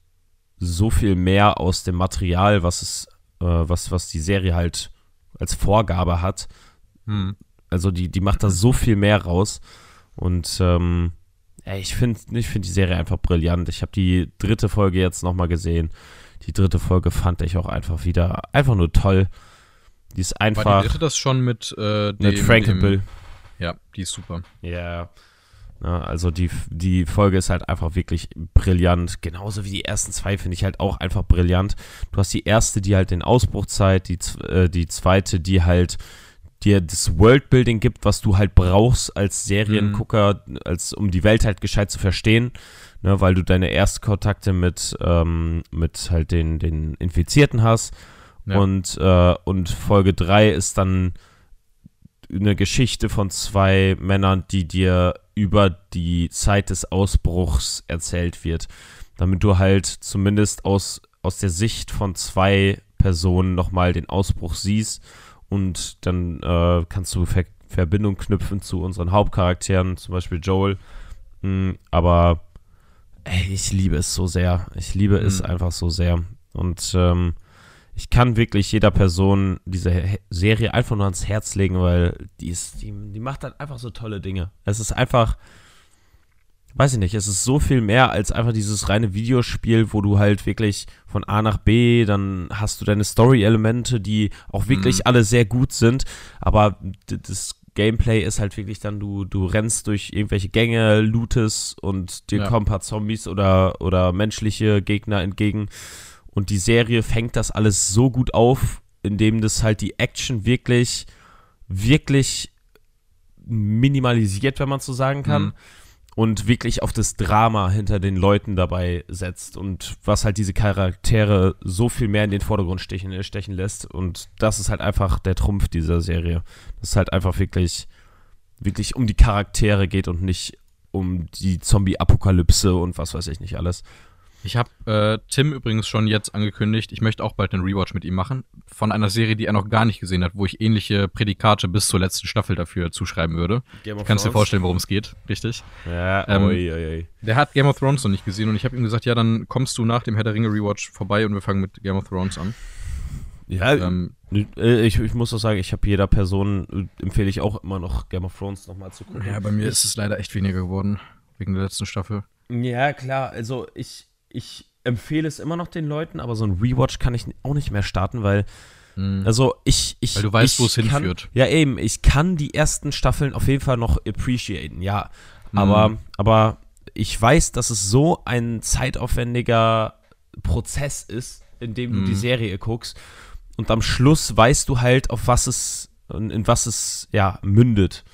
Speaker 2: so viel mehr aus dem Material, was es, äh, was, was die Serie halt als Vorgabe hat,
Speaker 1: Hm.
Speaker 2: also die, die macht da so viel mehr raus. Und ähm, ey, ich finde ich find die Serie einfach brillant. Ich habe die dritte Folge jetzt nochmal gesehen. Die dritte Folge fand ich auch einfach wieder einfach nur toll. Die ist
Speaker 1: War die
Speaker 2: einfach
Speaker 1: dritte das schon mit, äh, dem,
Speaker 2: mit Frank
Speaker 1: dem,
Speaker 2: and Bill.
Speaker 1: Ja, die ist super.
Speaker 2: Ja. Ja, also die, die Folge ist halt einfach wirklich brillant. Genauso wie die ersten zwei finde ich halt auch einfach brillant. Du hast die erste, die halt den Ausbruch zeigt, die, äh, die zweite, die halt dir das Worldbuilding gibt, was du halt brauchst als Seriengucker, als um die Welt halt gescheit zu verstehen, ne, weil du deine Erstkontakte mit, ähm, mit halt den, den Infizierten hast.
Speaker 1: Ja.
Speaker 2: Und, äh, und Folge 3 ist dann eine Geschichte von zwei Männern, die dir über die Zeit des Ausbruchs erzählt wird. Damit du halt zumindest aus aus der Sicht von zwei Personen nochmal den Ausbruch siehst und dann äh, kannst du Ver Verbindung knüpfen zu unseren Hauptcharakteren, zum Beispiel Joel. Mhm, aber ey, ich liebe es so sehr. Ich liebe mhm. es einfach so sehr. Und ähm, ich kann wirklich jeder Person diese Serie einfach nur ans Herz legen, weil die ist, die, die macht dann einfach so tolle Dinge. Es ist einfach, weiß ich nicht, es ist so viel mehr als einfach dieses reine Videospiel, wo du halt wirklich von A nach B, dann hast du deine Story-Elemente, die auch wirklich mhm. alle sehr gut sind, aber das Gameplay ist halt wirklich dann, du, du rennst durch irgendwelche Gänge, lootest und dir ja. kommen ein paar Zombies oder, oder menschliche Gegner entgegen. Und die Serie fängt das alles so gut auf, indem das halt die Action wirklich, wirklich minimalisiert, wenn man so sagen kann. Mhm und wirklich auf das Drama hinter den Leuten dabei setzt und was halt diese Charaktere so viel mehr in den Vordergrund stechen, stechen lässt. Und das ist halt einfach der Trumpf dieser Serie. Dass es halt einfach wirklich, wirklich um die Charaktere geht und nicht um die Zombie-Apokalypse und was weiß ich nicht alles.
Speaker 1: Ich habe äh, Tim übrigens schon jetzt angekündigt, ich möchte auch bald einen Rewatch mit ihm machen. Von einer Serie, die er noch gar nicht gesehen hat, wo ich ähnliche Prädikate bis zur letzten Staffel dafür zuschreiben würde. Game of Kannst Thrones? dir vorstellen, worum es geht, richtig?
Speaker 2: Ja, ähm, oi, oi, oi.
Speaker 1: Der hat Game of Thrones noch nicht gesehen und ich habe ihm gesagt, ja, dann kommst du nach dem Herr der Ringe Rewatch vorbei und wir fangen mit Game of Thrones an.
Speaker 2: Ja, ähm, äh, ich, ich muss auch sagen, ich habe jeder Person, äh, empfehle ich auch immer noch Game of Thrones nochmal zu gucken.
Speaker 1: Ja, bei mir ist es leider echt weniger geworden, wegen der letzten Staffel.
Speaker 2: Ja, klar, also ich, ich empfehle es immer noch den Leuten, aber so ein Rewatch kann ich auch nicht mehr starten, weil mhm. also ich, ich
Speaker 1: weil du weißt, wo es
Speaker 2: hinführt. Ja, eben, ich kann die ersten Staffeln auf jeden Fall noch appreciaten, ja, mhm. aber aber ich weiß, dass es so ein zeitaufwendiger Prozess ist, in dem du mhm. die Serie guckst und am Schluss weißt du halt, auf was es in, was es ja mündet.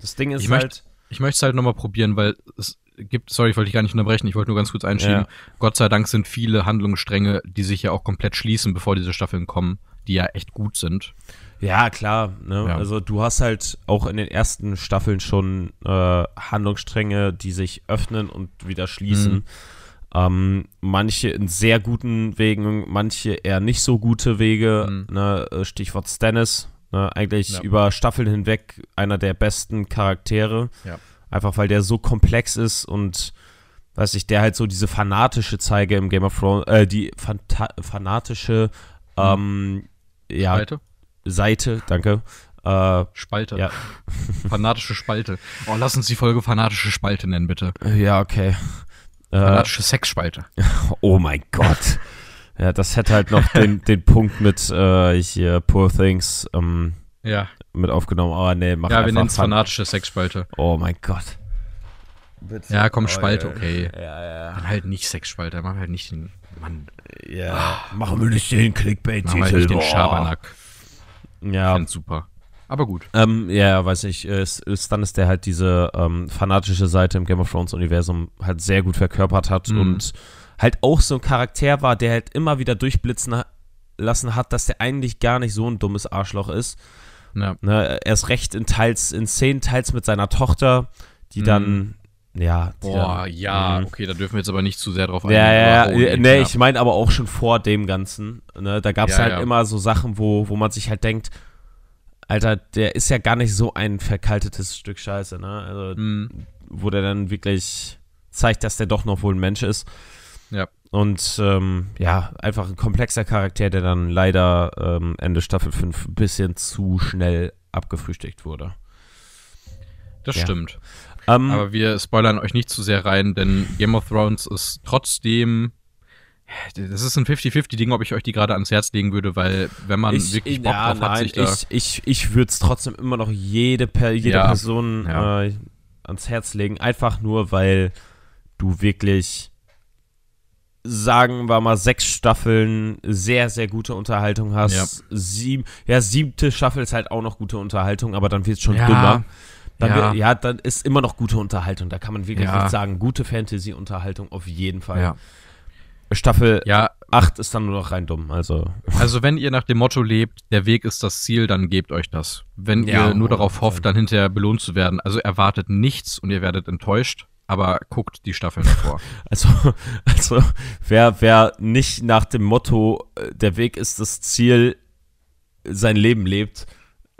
Speaker 2: Das Ding ist
Speaker 1: ich
Speaker 2: halt
Speaker 1: ich möchte es halt nochmal probieren, weil es gibt, sorry, ich wollte dich gar nicht unterbrechen, ich wollte nur ganz kurz einschieben. Ja. Gott sei Dank sind viele Handlungsstränge, die sich ja auch komplett schließen, bevor diese Staffeln kommen, die ja echt gut sind.
Speaker 2: Ja, klar. Ne? Ja. Also du hast halt auch in den ersten Staffeln schon äh, Handlungsstränge, die sich öffnen und wieder schließen. Mhm. Ähm, manche in sehr guten Wegen, manche eher nicht so gute Wege. Mhm. Ne? Äh, Stichwort Stannis. Ne? Eigentlich ja. über Staffeln hinweg einer der besten Charaktere. Ja. Einfach weil der so komplex ist und weiß ich, der halt so diese fanatische Zeige im Game of Thrones, äh, die Fanta fanatische ähm, ja,
Speaker 1: Spalte?
Speaker 2: Seite, danke.
Speaker 1: Äh, Spalte.
Speaker 2: Ja.
Speaker 1: Fanatische Spalte. Oh, lass uns die Folge fanatische Spalte nennen, bitte.
Speaker 2: Ja, okay.
Speaker 1: Äh, fanatische äh, Sexspalte.
Speaker 2: Oh mein Gott. ja, das hätte halt noch den, den Punkt mit äh, hier Poor Things ähm,
Speaker 1: ja
Speaker 2: mit aufgenommen. Aber nee,
Speaker 1: mach Ja, wir nennen es fanatische Sexspalte.
Speaker 2: Oh mein Gott.
Speaker 1: Bitte. Ja, komm, oh, Spalte, okay. Ja, ja. Dann halt nicht Sexspalte, machen wir halt nicht den. Mann.
Speaker 2: Ja, ah, machen wir nicht den Clickbait-Titel.
Speaker 1: Machen wir nicht den Schabernack.
Speaker 2: Ja.
Speaker 1: Ich super. Aber gut.
Speaker 2: Ähm, ja, weiß ich. Ist, ist, dann ist der halt diese ähm, fanatische Seite im Game of Thrones-Universum halt sehr gut verkörpert hat mhm. und halt auch so ein Charakter war, der halt immer wieder durchblitzen lassen hat, dass der eigentlich gar nicht so ein dummes Arschloch ist. Ja. Ne, ist recht in teils, in Szenen, teils mit seiner Tochter, die mhm. dann, ja.
Speaker 1: Boah, dann, ja, mh. okay, da dürfen wir jetzt aber nicht zu sehr drauf
Speaker 2: eingehen. Ja, ja, ja, nee, ich meine aber auch schon vor dem Ganzen. Ne, da gab es ja, halt ja. immer so Sachen, wo, wo man sich halt denkt, Alter, der ist ja gar nicht so ein verkaltetes Stück Scheiße, ne? Also, mhm. wo der dann wirklich zeigt, dass der doch noch wohl ein Mensch ist.
Speaker 1: Ja.
Speaker 2: Und ähm, ja, einfach ein komplexer Charakter, der dann leider ähm, Ende Staffel 5 ein bisschen zu schnell abgefrühstückt wurde.
Speaker 1: Das ja. stimmt. Um, ähm, Aber wir spoilern euch nicht zu sehr rein, denn Game of Thrones ist trotzdem. Das ist ein 50-50-Ding, ob ich euch die gerade ans Herz legen würde, weil wenn man ich, wirklich Bock ja, drauf nein, hat, sich
Speaker 2: da Ich, ich, ich würde es trotzdem immer noch jede, per, jede ja, Person. Äh, ans Herz legen, einfach nur, weil du wirklich sagen wir mal, sechs Staffeln sehr, sehr gute Unterhaltung hast. Ja. Sieb, ja, siebte Staffel ist halt auch noch gute Unterhaltung, aber dann wird es schon ja. dünner. Dann ja. Wird, ja, dann ist immer noch gute Unterhaltung. Da kann man wirklich ja. nicht sagen. Gute Fantasy-Unterhaltung auf jeden Fall. Ja. Staffel ja. 8 ist dann nur noch rein dumm. Also.
Speaker 1: also, wenn ihr nach dem Motto lebt, der Weg ist das Ziel, dann gebt euch das. Wenn ja, ihr nur darauf hofft, dann hinterher belohnt zu werden, also erwartet nichts und ihr werdet enttäuscht. Aber guckt die Staffeln davor.
Speaker 2: Also, also wer, wer nicht nach dem Motto, äh, der Weg ist das Ziel, sein Leben lebt,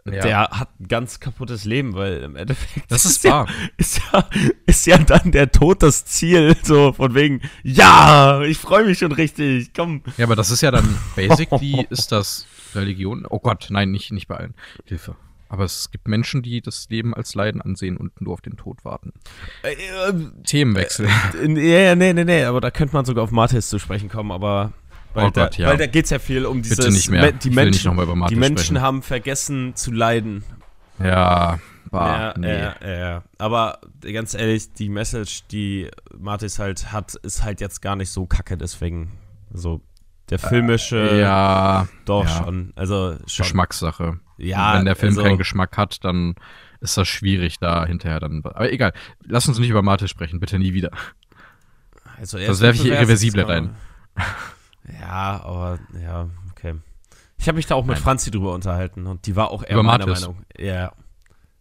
Speaker 1: Ja.
Speaker 2: der hat ein ganz kaputtes Leben, weil im Endeffekt
Speaker 1: Das ist
Speaker 2: ja,
Speaker 1: wahr.
Speaker 2: ist ja, ist ja dann der Tod das Ziel, so von wegen, ja, ich freue mich schon richtig, komm.
Speaker 1: Ja, aber das ist ja dann basically, ist das Religion? Oh Gott, nein, nicht, nicht bei allen. Hilfe. Aber es gibt Menschen, die das Leben als Leiden ansehen und nur auf den Tod warten.
Speaker 2: Äh, äh,
Speaker 1: Themenwechsel.
Speaker 2: Ja, ja, nee, nee, nee, aber da könnte man sogar auf Mathis zu sprechen kommen, aber weil,
Speaker 1: Oh Gott,
Speaker 2: da,
Speaker 1: ja.
Speaker 2: weil da geht es ja viel um dieses,
Speaker 1: Bitte nicht mehr.
Speaker 2: Me- die
Speaker 1: ich
Speaker 2: Menschen, die Menschen
Speaker 1: sprechen.
Speaker 2: haben vergessen zu leiden.
Speaker 1: Ja, bah,
Speaker 2: ja,
Speaker 1: nee.
Speaker 2: ja, ja. Aber ganz ehrlich, die Message, die Mathis halt hat, ist halt jetzt gar nicht so kacke, deswegen so der filmische,
Speaker 1: Äh, ja,
Speaker 2: doch
Speaker 1: ja.
Speaker 2: schon, also schon.
Speaker 1: Geschmackssache.
Speaker 2: Ja,
Speaker 1: Wenn der Film
Speaker 2: also,
Speaker 1: keinen Geschmack hat, dann ist das schwierig, da hinterher dann. Aber egal, lass uns nicht über Mathe sprechen, bitte nie wieder.
Speaker 2: also
Speaker 1: das werf ich hier Irreversible rein.
Speaker 2: Ja, aber ja, okay. Ich habe mich da auch mit
Speaker 1: Nein.
Speaker 2: Franzi drüber unterhalten und die war auch eher
Speaker 1: Über
Speaker 2: meiner
Speaker 1: Mathis?
Speaker 2: Meinung. Ja.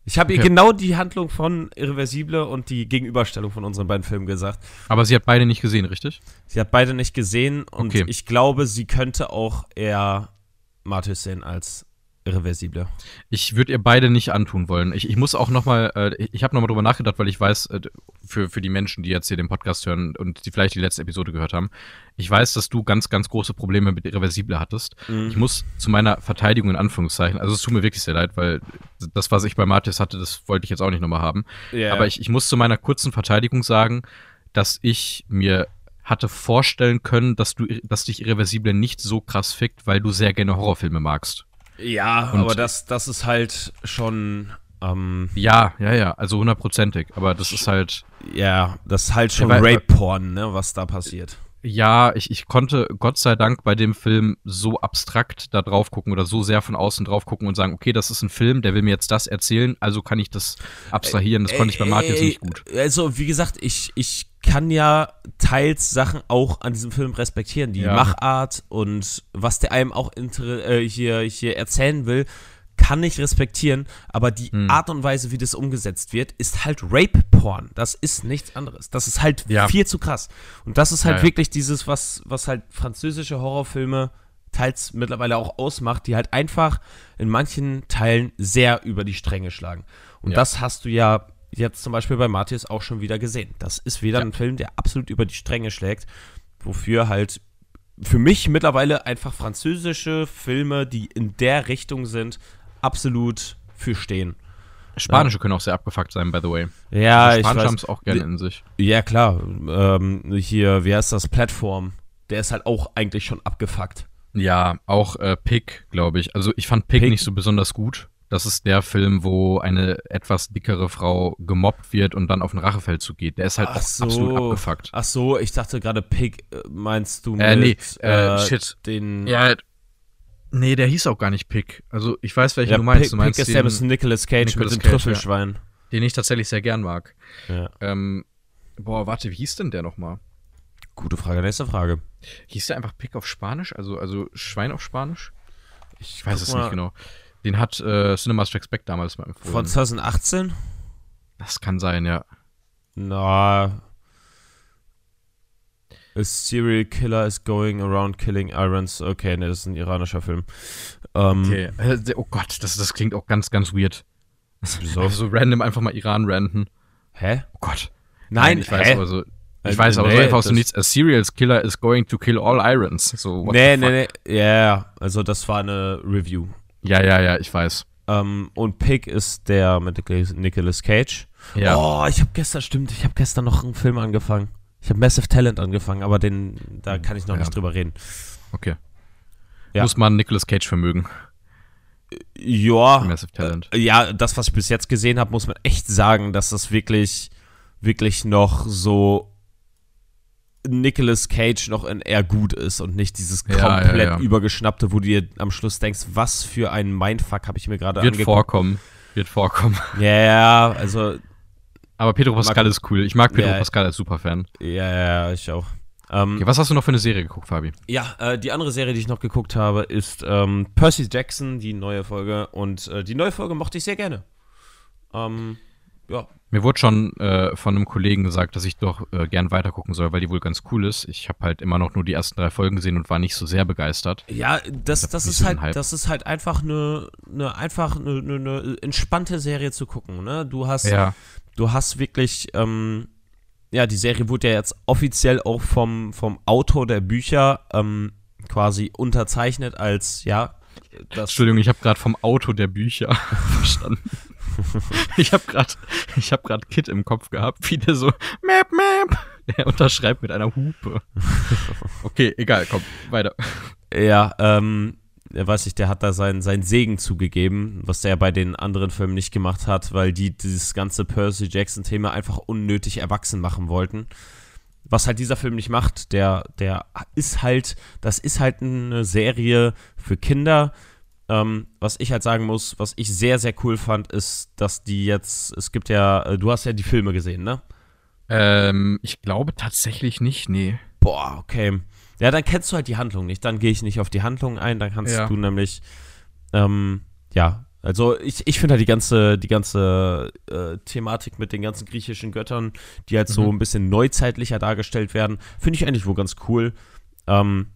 Speaker 2: Ich habe ihr
Speaker 1: Okay.
Speaker 2: genau die Handlung von Irreversible und die Gegenüberstellung von unseren beiden Filmen gesagt.
Speaker 1: Aber sie hat beide nicht gesehen, richtig?
Speaker 2: Sie hat beide nicht gesehen und
Speaker 1: Okay.
Speaker 2: ich glaube, sie könnte auch eher Mathis sehen als Irreversible.
Speaker 1: Ich würde ihr beide nicht antun wollen. Ich, ich muss auch noch mal, äh, ich- habe noch mal drüber nachgedacht, weil ich weiß, äh, für, für die Menschen, die jetzt hier den Podcast hören und die vielleicht die letzte Episode gehört haben, ich weiß, dass du ganz, ganz große Probleme mit Irreversible hattest.
Speaker 2: Mhm.
Speaker 1: Ich muss zu meiner Verteidigung in Anführungszeichen, also es tut mir wirklich sehr leid, weil das, was ich bei Matthias hatte, das wollte ich jetzt auch nicht nochmal haben.
Speaker 2: Ja.
Speaker 1: Aber ich, ich muss zu meiner kurzen Verteidigung sagen, dass ich mir hatte vorstellen können, dass du, dass dich Irreversible nicht so krass fickt, weil du sehr gerne Horrorfilme magst.
Speaker 2: Ja,
Speaker 1: Und-
Speaker 2: aber das, das ist halt schon, ähm,
Speaker 1: Ja, ja, ja, also hundertprozentig. Aber das ist halt,
Speaker 2: ja, das ist halt schon
Speaker 1: Ja,
Speaker 2: Rape-Porn, ne, was da passiert.
Speaker 1: ja, ich, ich konnte Gott sei Dank bei dem Film so abstrakt da drauf gucken oder so sehr von außen drauf gucken und sagen, okay, das ist ein Film, der will mir jetzt das erzählen, also kann ich das abstrahieren. Das konnte ich bei Martin
Speaker 2: Ey,
Speaker 1: nicht gut.
Speaker 2: Also, wie gesagt, ich, ich kann ja teils Sachen auch an diesem Film respektieren. Die
Speaker 1: Ja.
Speaker 2: Machart und was der einem auch äh, hier, hier erzählen will, kann ich respektieren. Aber die
Speaker 1: Hm.
Speaker 2: Art und Weise, wie das umgesetzt wird, ist halt Rape-Porn. Das ist nichts anderes. Das ist halt
Speaker 1: Ja.
Speaker 2: viel zu krass. Und das ist halt
Speaker 1: Ja,
Speaker 2: wirklich dieses, was, was halt französische Horrorfilme teils mittlerweile auch ausmacht, die halt einfach in manchen Teilen sehr über die Stränge schlagen. Und das hast du ja jetzt zum Beispiel bei Matthias auch schon wieder gesehen. Das ist wieder
Speaker 1: Ja.
Speaker 2: ein Film, der absolut über die Stränge schlägt, wofür halt für mich mittlerweile einfach französische Filme, die in der Richtung sind, absolut für stehen.
Speaker 1: Spanische können auch sehr abgefuckt sein, by the way.
Speaker 2: Ja,
Speaker 1: also
Speaker 2: ich
Speaker 1: Spanische
Speaker 2: weiß.
Speaker 1: haben es auch gerne in sich.
Speaker 2: Ja, klar. Ähm, hier, wie heißt das? Plattform. Der ist halt auch eigentlich schon abgefuckt.
Speaker 1: Ja, auch äh, Pick, glaube ich. Also ich fand Pick,
Speaker 2: Pick?
Speaker 1: nicht so besonders gut. Das ist der Film, wo eine etwas dickere Frau gemobbt wird und dann auf den Rachefeldzug geht. Der ist halt
Speaker 2: so.
Speaker 1: absolut abgefuckt.
Speaker 2: Ach so, ich dachte gerade Pig, äh, meinst du
Speaker 1: Äh, nee,
Speaker 2: mit,
Speaker 1: äh, shit.
Speaker 2: den
Speaker 1: Ja, nee, der hieß auch gar nicht Pick. Also ich weiß, welchen
Speaker 2: ja,
Speaker 1: du meinst.
Speaker 2: Pig,
Speaker 1: du meinst
Speaker 2: Pig ist der mit Nicolas Cage
Speaker 1: Nicolas
Speaker 2: mit dem Trüffelschwein.
Speaker 1: den ich tatsächlich sehr gern mag.
Speaker 2: Ja.
Speaker 1: Ähm, boah, warte, wie hieß denn der nochmal?
Speaker 2: Gute Frage, nächste Frage.
Speaker 1: Hieß der einfach Pick auf Spanisch? Also, also Schwein auf Spanisch? Ich weiß
Speaker 2: guck
Speaker 1: es
Speaker 2: mal.
Speaker 1: nicht genau. Den hat äh, Cinema Strikes Back damals mal empfohlen.
Speaker 2: Von 2018?
Speaker 1: das kann sein, ja.
Speaker 2: Na. A serial killer is going around killing Irons. Okay, ne, das ist ein iranischer Film. Ähm,
Speaker 1: Okay. Äh, oh Gott, das, das klingt auch ganz, ganz weird. Einfach so random einfach mal Iran ranten.
Speaker 2: Hä?
Speaker 1: Oh Gott.
Speaker 2: Nein,
Speaker 1: ich weiß
Speaker 2: hä?
Speaker 1: aber so. Ich
Speaker 2: Äh,
Speaker 1: weiß aber so
Speaker 2: nee,
Speaker 1: einfach so nichts. A serial killer is going to kill all irons. So,
Speaker 2: Nee, nee, nee. Ja, ja, also das war eine Review.
Speaker 1: Ja, ja, ja, ich weiß.
Speaker 2: Ähm, und Pig ist der mit Nicolas- Cage.
Speaker 1: Ja.
Speaker 2: Oh, ich habe gestern, stimmt, ich habe gestern noch einen Film angefangen. Ich habe Massive Talent angefangen, aber den, da kann ich noch
Speaker 1: Ja.
Speaker 2: nicht drüber reden.
Speaker 1: Okay.
Speaker 2: Ja.
Speaker 1: Muss man Nicolas Cage vermögen.
Speaker 2: Ja,
Speaker 1: Massive Talent.
Speaker 2: Äh, Ja, das, was ich bis jetzt gesehen habe, muss man echt sagen, dass das wirklich, wirklich noch so Nicolas Cage noch in eher gut ist und nicht dieses
Speaker 1: Ja, ja,
Speaker 2: komplett
Speaker 1: ja.
Speaker 2: übergeschnappte, wo du dir am Schluss denkst, was für ein Mindfuck habe ich mir gerade
Speaker 1: Wird
Speaker 2: angeguckt.
Speaker 1: vorkommen. Wird vorkommen.
Speaker 2: Ja, ja, also,
Speaker 1: Aber Pedro Pascal
Speaker 2: Mag-
Speaker 1: ist cool. Ich mag Pedro
Speaker 2: Ja.
Speaker 1: Pascal als Superfan.
Speaker 2: ja, ja, ich auch. Ähm,
Speaker 1: Okay, was hast du noch für eine Serie geguckt, Fabi?
Speaker 2: Ja, äh, die andere Serie, die ich noch geguckt habe, ist ähm, Percy Jackson, die neue Folge. Und äh, die neue Folge mochte ich sehr gerne. Ähm, ja.
Speaker 1: Mir wurde schon äh, von einem Kollegen gesagt, dass ich doch äh, gern weitergucken soll, weil die wohl ganz cool ist. Ich habe halt immer noch nur die ersten drei Folgen gesehen und war nicht so sehr begeistert.
Speaker 2: Ja, das, das, ist halt, das ist halt einfach eine, eine einfach eine, eine, entspannte Serie zu gucken. Ne? Du hast,
Speaker 1: ja.
Speaker 2: du hast wirklich, ähm, ja, die Serie wurde ja jetzt offiziell auch vom, vom Autor der Bücher ähm, quasi unterzeichnet als, ja,
Speaker 1: das Entschuldigung, ich habe gerade vom Auto der Bücher verstanden. ich habe gerade ich habe gerade Kit im Kopf gehabt, wie der so Map Map. Er unterschreibt mit einer Hupe. Okay, egal, komm, weiter.
Speaker 2: Ja, ähm weiß ich, der hat da seinen, seinen Segen zugegeben, was der bei den anderen Filmen nicht gemacht hat, weil die dieses ganze Percy Jackson-Thema einfach unnötig erwachsen machen wollten. Was halt dieser Film nicht macht, der, der ist halt, das ist halt eine Serie für Kinder, ähm, was ich halt sagen muss, was ich sehr, sehr cool fand, ist, dass die jetzt, es gibt ja, äh, du hast ja die Filme gesehen, ne?
Speaker 1: Ähm, ich glaube tatsächlich nicht, nee.
Speaker 2: Boah, okay. Ja, dann kennst du halt die Handlung nicht. Dann gehe ich nicht auf die Handlung ein, dann kannst ja. du nämlich, ähm, ja, also ich, ich finde halt die ganze, die ganze äh, Thematik mit den ganzen griechischen Göttern, die halt mhm. so ein bisschen neuzeitlicher dargestellt werden, finde ich eigentlich wohl ganz cool. Ähm,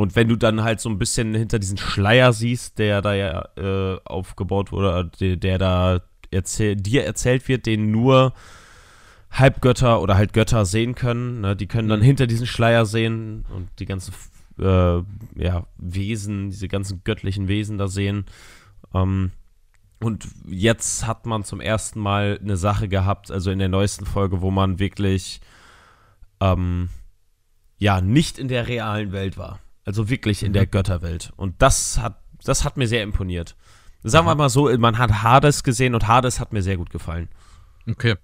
Speaker 2: und wenn du dann halt so ein bisschen hinter diesen Schleier siehst, der da ja äh, aufgebaut wurde, der, der da erzähl dir erzählt wird, den nur Halbgötter oder halt Götter sehen können, ne? die können dann mhm. hinter diesen Schleier sehen und die ganzen äh, ja, Wesen, diese ganzen göttlichen Wesen da sehen. Ähm, und jetzt hat man zum ersten Mal eine Sache gehabt, also in der neuesten Folge, wo man wirklich ähm, ja nicht in der realen Welt war. Also wirklich in der mhm. Götterwelt. Und das hat, das hat mir sehr imponiert. Sagen wir mal so, man hat Hades gesehen und Hades hat mir sehr gut gefallen.
Speaker 1: Okay.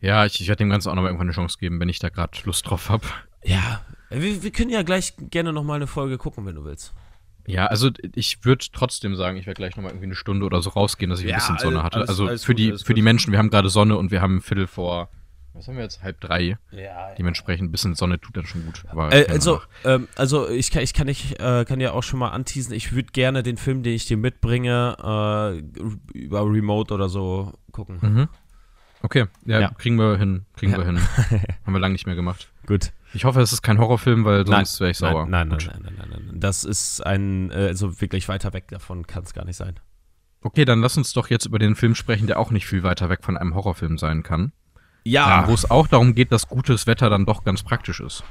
Speaker 1: Ja, ich, ich werde dem Ganzen auch noch mal irgendwann eine Chance geben, wenn ich da gerade Lust drauf habe.
Speaker 2: Ja, wir, wir, können ja gleich gerne noch mal eine Folge gucken, wenn du willst.
Speaker 1: Ja, also ich würde trotzdem sagen, ich werde gleich noch mal irgendwie eine Stunde oder so rausgehen, dass ich ja, ein bisschen Sonne hatte. Alles, also alles für gut, die für die Menschen, wir haben gerade Sonne und wir haben ein Viertel vor was haben wir jetzt? Halb drei. Ja, Dementsprechend ein bisschen Sonne tut dann schon gut.
Speaker 2: Äh, also, ähm, also ich kann, ich kann, nicht, äh, kann ja auch schon mal anteasen, ich würde gerne den Film, den ich dir mitbringe, äh, über Remote oder so gucken.
Speaker 1: Mhm. Okay, ja, ja, kriegen wir hin. Kriegen ja. wir hin. haben wir lange nicht mehr gemacht.
Speaker 2: Gut.
Speaker 1: Ich hoffe, es ist kein Horrorfilm, weil sonst wäre ich sauer.
Speaker 2: Nein, nein, nein, nein, nein, nein, nein. Das ist ein, äh, also wirklich weiter weg davon kann es gar nicht sein.
Speaker 1: Okay, dann lass uns doch jetzt über den Film sprechen, der auch nicht viel weiter weg von einem Horrorfilm sein kann.
Speaker 2: Ja.
Speaker 1: Wo es auch darum geht, dass gutes Wetter dann doch ganz praktisch ist.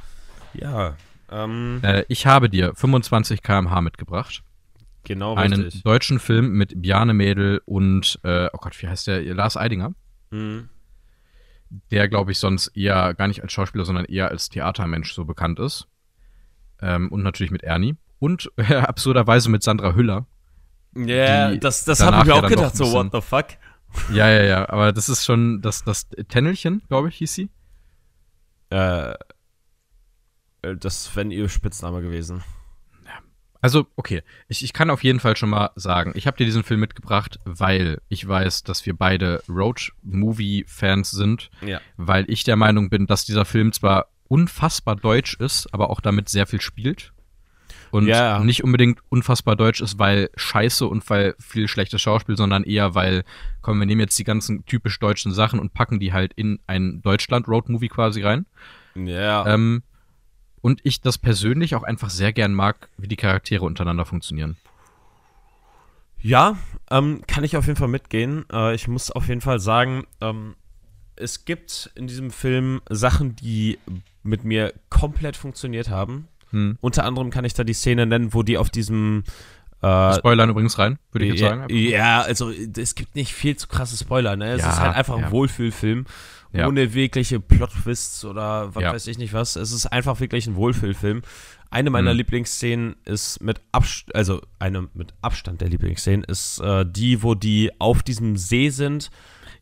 Speaker 2: Ja.
Speaker 1: Ähm, äh, ich habe dir 25 km/h mitgebracht.
Speaker 2: Genau,
Speaker 1: Einen richtig. deutschen Film mit Bjarne Mädel und, äh, oh Gott, wie heißt der? Lars Eidinger. Mhm. Der, glaube ich, sonst eher gar nicht als Schauspieler, sondern eher als Theatermensch so bekannt ist. Ähm, und natürlich mit Ernie. Und äh, absurderweise mit Sandra Hüller.
Speaker 2: Ja, yeah, das, das habe ich mir auch gedacht, so, what the fuck?
Speaker 1: Ja, ja, ja, aber das ist schon das, das Tennelchen, glaube ich, hieß sie.
Speaker 2: Äh, äh das wäre ihr Spitzname gewesen.
Speaker 1: Also, okay, ich, ich kann auf jeden Fall schon mal sagen, ich habe dir diesen Film mitgebracht, weil ich weiß, dass wir beide Road-Movie-Fans sind.
Speaker 2: Ja.
Speaker 1: Weil ich der Meinung bin, dass dieser Film zwar unfassbar deutsch ist, aber auch damit sehr viel spielt und ja. nicht unbedingt unfassbar deutsch ist, weil scheiße und weil viel schlechtes Schauspiel, sondern eher, weil, komm, wir nehmen jetzt die ganzen typisch deutschen Sachen und packen die halt in ein Deutschland-Road-Movie quasi rein.
Speaker 2: Ja.
Speaker 1: Ähm, und ich das persönlich auch einfach sehr gern mag, wie die Charaktere untereinander funktionieren.
Speaker 2: Ja, ähm, kann ich auf jeden Fall mitgehen. Äh, ich muss auf jeden Fall sagen, ähm, es gibt in diesem Film Sachen, die mit mir komplett funktioniert haben. Hm. Unter anderem kann ich da die Szene nennen, wo die auf diesem
Speaker 1: äh, Spoilern übrigens rein, würde ich jetzt
Speaker 2: ja,
Speaker 1: sagen.
Speaker 2: Ja, also es gibt nicht viel zu krasse Spoiler, ne? Es ja, ist halt einfach ja. ein Wohlfühlfilm. Ohne wirkliche Plot-Twists oder was weiß ich nicht was. Es ist einfach wirklich ein Wohlfühlfilm. Eine meiner mhm. Lieblingsszenen ist mit Abstand, also eine mit Abstand der Lieblingsszenen ist äh, die, wo die auf diesem See sind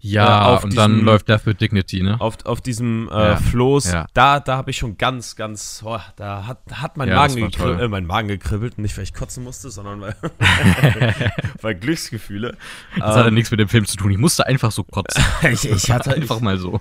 Speaker 1: ja, äh, und diesem, dann läuft Death with Dignity, ne?
Speaker 2: Auf, auf diesem äh, ja, Floß, ja. da, da habe ich schon ganz, ganz, oh, da hat, hat mein, ja, Magen gekribbelt, äh, mein Magen gekribbelt, nicht weil ich kotzen musste, sondern weil, weil Glücksgefühle.
Speaker 1: Das ähm, hatte nichts mit dem Film zu tun, ich musste einfach so kotzen.
Speaker 2: ich, ich hatte
Speaker 1: einfach ich, mal so.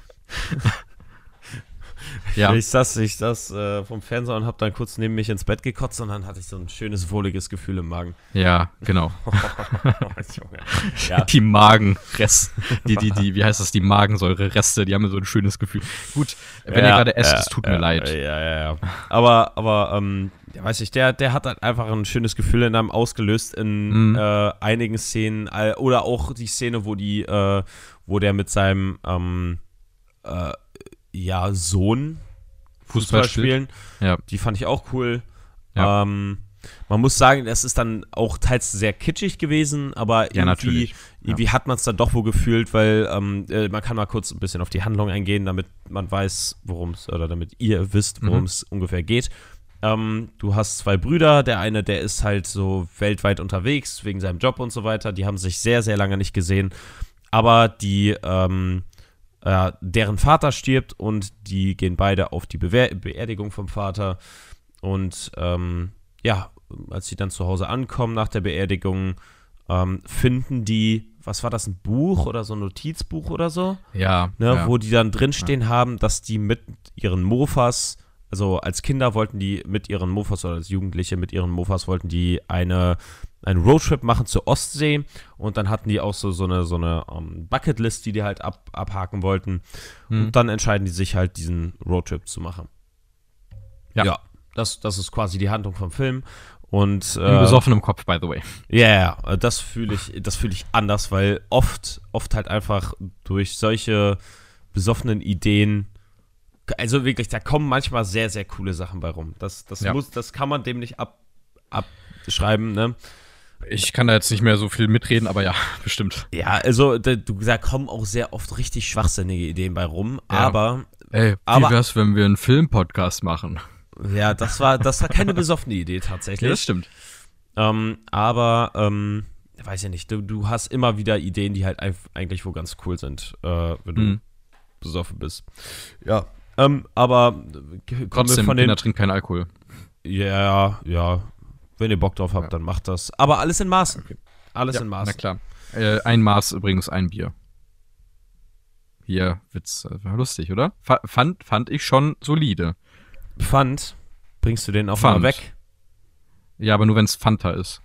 Speaker 2: Ja. Ich saß, ich saß äh, vom Fernseher und habe dann kurz neben mich ins Bett gekotzt und dann hatte ich so ein schönes, wohliges Gefühl im Magen.
Speaker 1: Ja, genau. ja. Die Magenreste, die, die, die, wie heißt das, die Magensäure-Reste, die haben so ein schönes Gefühl. Gut, wenn ja, ihr gerade esst, es tut mir leid.
Speaker 2: Ja, ja, ja. Aber, aber, ähm, ja, weiß ich, der, der hat halt einfach ein schönes Gefühl in einem ausgelöst in mhm. äh, einigen Szenen oder auch die Szene, wo die, äh, wo der mit seinem, ähm, äh, ja, Sohn Fußball, spielen. Ja. Die fand ich auch cool. Ja. Ähm, man muss sagen, es ist dann auch teils sehr kitschig gewesen, aber ja, irgendwie, irgendwie hat man es dann doch wohl gefühlt, weil ähm, äh, man kann mal kurz ein bisschen auf die Handlung eingehen, damit man weiß, worum es, oder damit ihr wisst, worum es mhm. ungefähr geht. Ähm, du hast zwei Brüder, der eine, der ist halt so weltweit unterwegs, wegen seinem Job und so weiter. Die haben sich sehr, sehr lange nicht gesehen. Aber die, ähm, äh, deren Vater stirbt und die gehen beide auf die Bewehr Beerdigung vom Vater. Und ähm, ja, als sie dann zu Hause ankommen nach der Beerdigung, ähm, finden die, was war das, ein Buch oder so ein Notizbuch oder so?
Speaker 1: Ja.
Speaker 2: Ne,
Speaker 1: ja.
Speaker 2: Wo die dann drinstehen ja. haben, dass die mit ihren Mofas, also als Kinder wollten die mit ihren Mofas oder als Jugendliche mit ihren Mofas wollten die eine einen Roadtrip machen zur Ostsee und dann hatten die auch so, so eine, so eine um, ähm, Bucketlist, die die halt ab, abhaken wollten. Hm. Und dann entscheiden die sich halt, diesen Roadtrip zu machen. Ja. ja. das, das ist quasi die Handlung vom Film. Und,
Speaker 1: äh, Im besoffenen Kopf, by the way.
Speaker 2: Ja, yeah, das fühle ich, das fühle ich anders, weil oft, oft halt einfach durch solche besoffenen Ideen, also wirklich, da kommen manchmal sehr, sehr coole Sachen bei rum. Das, das ja. muss, das kann man dem nicht ab, abschreiben, ne?
Speaker 1: Ich kann da jetzt nicht mehr so viel mitreden, aber ja, bestimmt.
Speaker 2: Ja, also da, du da kommen auch sehr oft richtig schwachsinnige Ideen bei rum, ja. aber
Speaker 1: Ey, wie aber, wär's, wenn wir einen Filmpodcast machen?
Speaker 2: Ja, das war das war keine besoffene Idee tatsächlich. Ja,
Speaker 1: das stimmt.
Speaker 2: Ähm, aber ähm, weiß ja nicht, du, du hast immer wieder Ideen, die halt eigentlich wo ganz cool sind, äh, wenn du mhm. besoffen bist. Ja, ähm, aber
Speaker 1: trotzdem, von den, Kinder trinken keinen Alkohol.
Speaker 2: Ja, ja, wenn ihr Bock drauf habt, ja. dann macht das. Aber alles in Maßen. Okay. Alles ja, in Maßen.
Speaker 1: Na klar. Äh, ein Maß übrigens ein Bier. Hier Witz. War lustig, oder? F fand, fand ich schon solide.
Speaker 2: Pfand? Bringst du den auch Pfand. mal weg?
Speaker 1: Ja, aber nur wenn es Fanta ist.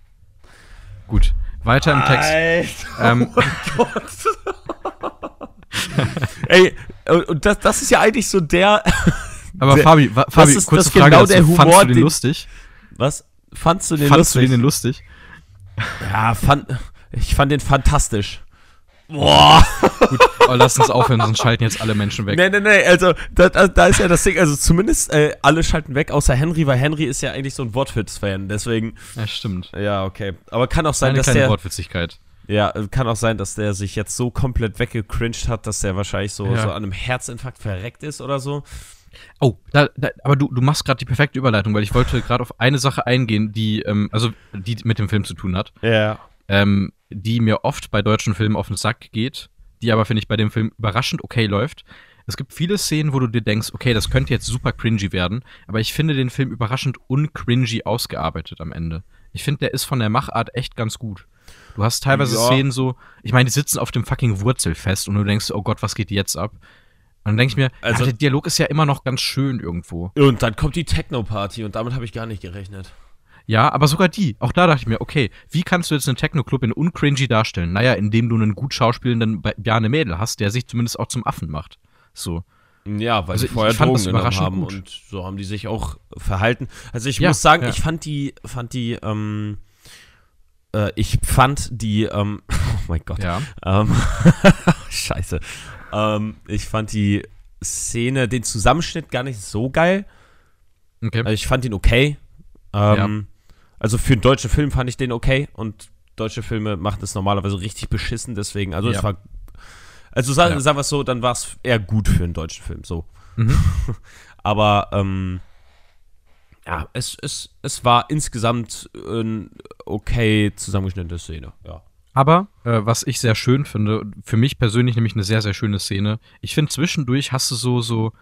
Speaker 1: Gut. Weiter im Text.
Speaker 2: Alter, ähm, oh Gott. Ey, und das, das ist ja eigentlich so der.
Speaker 1: Aber der, Fabi, Fabi, das ist, kurze das Frage, genau der Humor, fandst du den, den lustig?
Speaker 2: Was? Fandst du den
Speaker 1: Fandst lustig? du den lustig?
Speaker 2: Ja, fand, ich fand den fantastisch. Boah.
Speaker 1: Gut, oh, lass uns aufhören, sonst schalten jetzt alle Menschen weg.
Speaker 2: Nee, nee, nee, also da, da, da ist ja das Ding, also zumindest äh, alle schalten weg, außer Henry, weil Henry ist ja eigentlich so ein Wortwitz-Fan, deswegen.
Speaker 1: Ja, stimmt.
Speaker 2: Ja, okay. Aber kann auch sein,
Speaker 1: Eine
Speaker 2: dass
Speaker 1: kleine
Speaker 2: der.
Speaker 1: Wortwitzigkeit.
Speaker 2: Ja, kann auch sein, dass der sich jetzt so komplett weggecringed hat, dass der wahrscheinlich so, ja. so an einem Herzinfarkt verreckt ist oder so.
Speaker 1: Oh, da, da, aber du, du machst gerade die perfekte Überleitung, weil ich wollte gerade auf eine Sache eingehen, die, ähm, also die mit dem Film zu tun hat.
Speaker 2: Ja.
Speaker 1: Ähm, die mir oft bei deutschen Filmen auf den Sack geht, die aber, finde ich, bei dem Film überraschend okay läuft. Es gibt viele Szenen, wo du dir denkst, okay, das könnte jetzt super cringy werden, aber ich finde den Film überraschend uncringy ausgearbeitet am Ende. Ich finde, der ist von der Machart echt ganz gut. Du hast teilweise ja. Szenen so, ich meine, die sitzen auf dem fucking Wurzelfest und du denkst, oh Gott, was geht jetzt ab? Und dann denke ich mir, also, ja, der Dialog ist ja immer noch ganz schön irgendwo.
Speaker 2: Und dann kommt die Techno-Party und damit habe ich gar nicht gerechnet.
Speaker 1: Ja, aber sogar die. Auch da dachte ich mir, okay, wie kannst du jetzt einen Techno-Club in uncringy darstellen? Naja, indem du einen gut schauspielenden Bjarne Mädel hast, der sich zumindest auch zum Affen macht. So.
Speaker 2: Ja, weil also sie vorher ich Drogen genommen haben gut. und so haben die sich auch verhalten. Also ich ja, muss sagen, ja. ich fand die, fand die, ähm, äh, ich fand die, ähm, oh mein Gott.
Speaker 1: Ja.
Speaker 2: Ähm, scheiße. Ähm, ich fand die Szene, den Zusammenschnitt gar nicht so geil. Okay. Also ich fand ihn okay. Ähm, ja. Also für einen deutschen Film fand ich den okay und deutsche Filme machen das normalerweise richtig beschissen, deswegen, also ja. es war. Also sagen, ja. sagen wir es so, dann war es eher gut für einen deutschen Film, so. Mhm. Aber ähm, ja, es, es, es war insgesamt eine okay zusammengeschnittene Szene, ja.
Speaker 1: Aber äh, was ich sehr schön finde, für mich persönlich nämlich eine sehr, sehr schöne Szene. Ich finde, zwischendurch hast du so, so,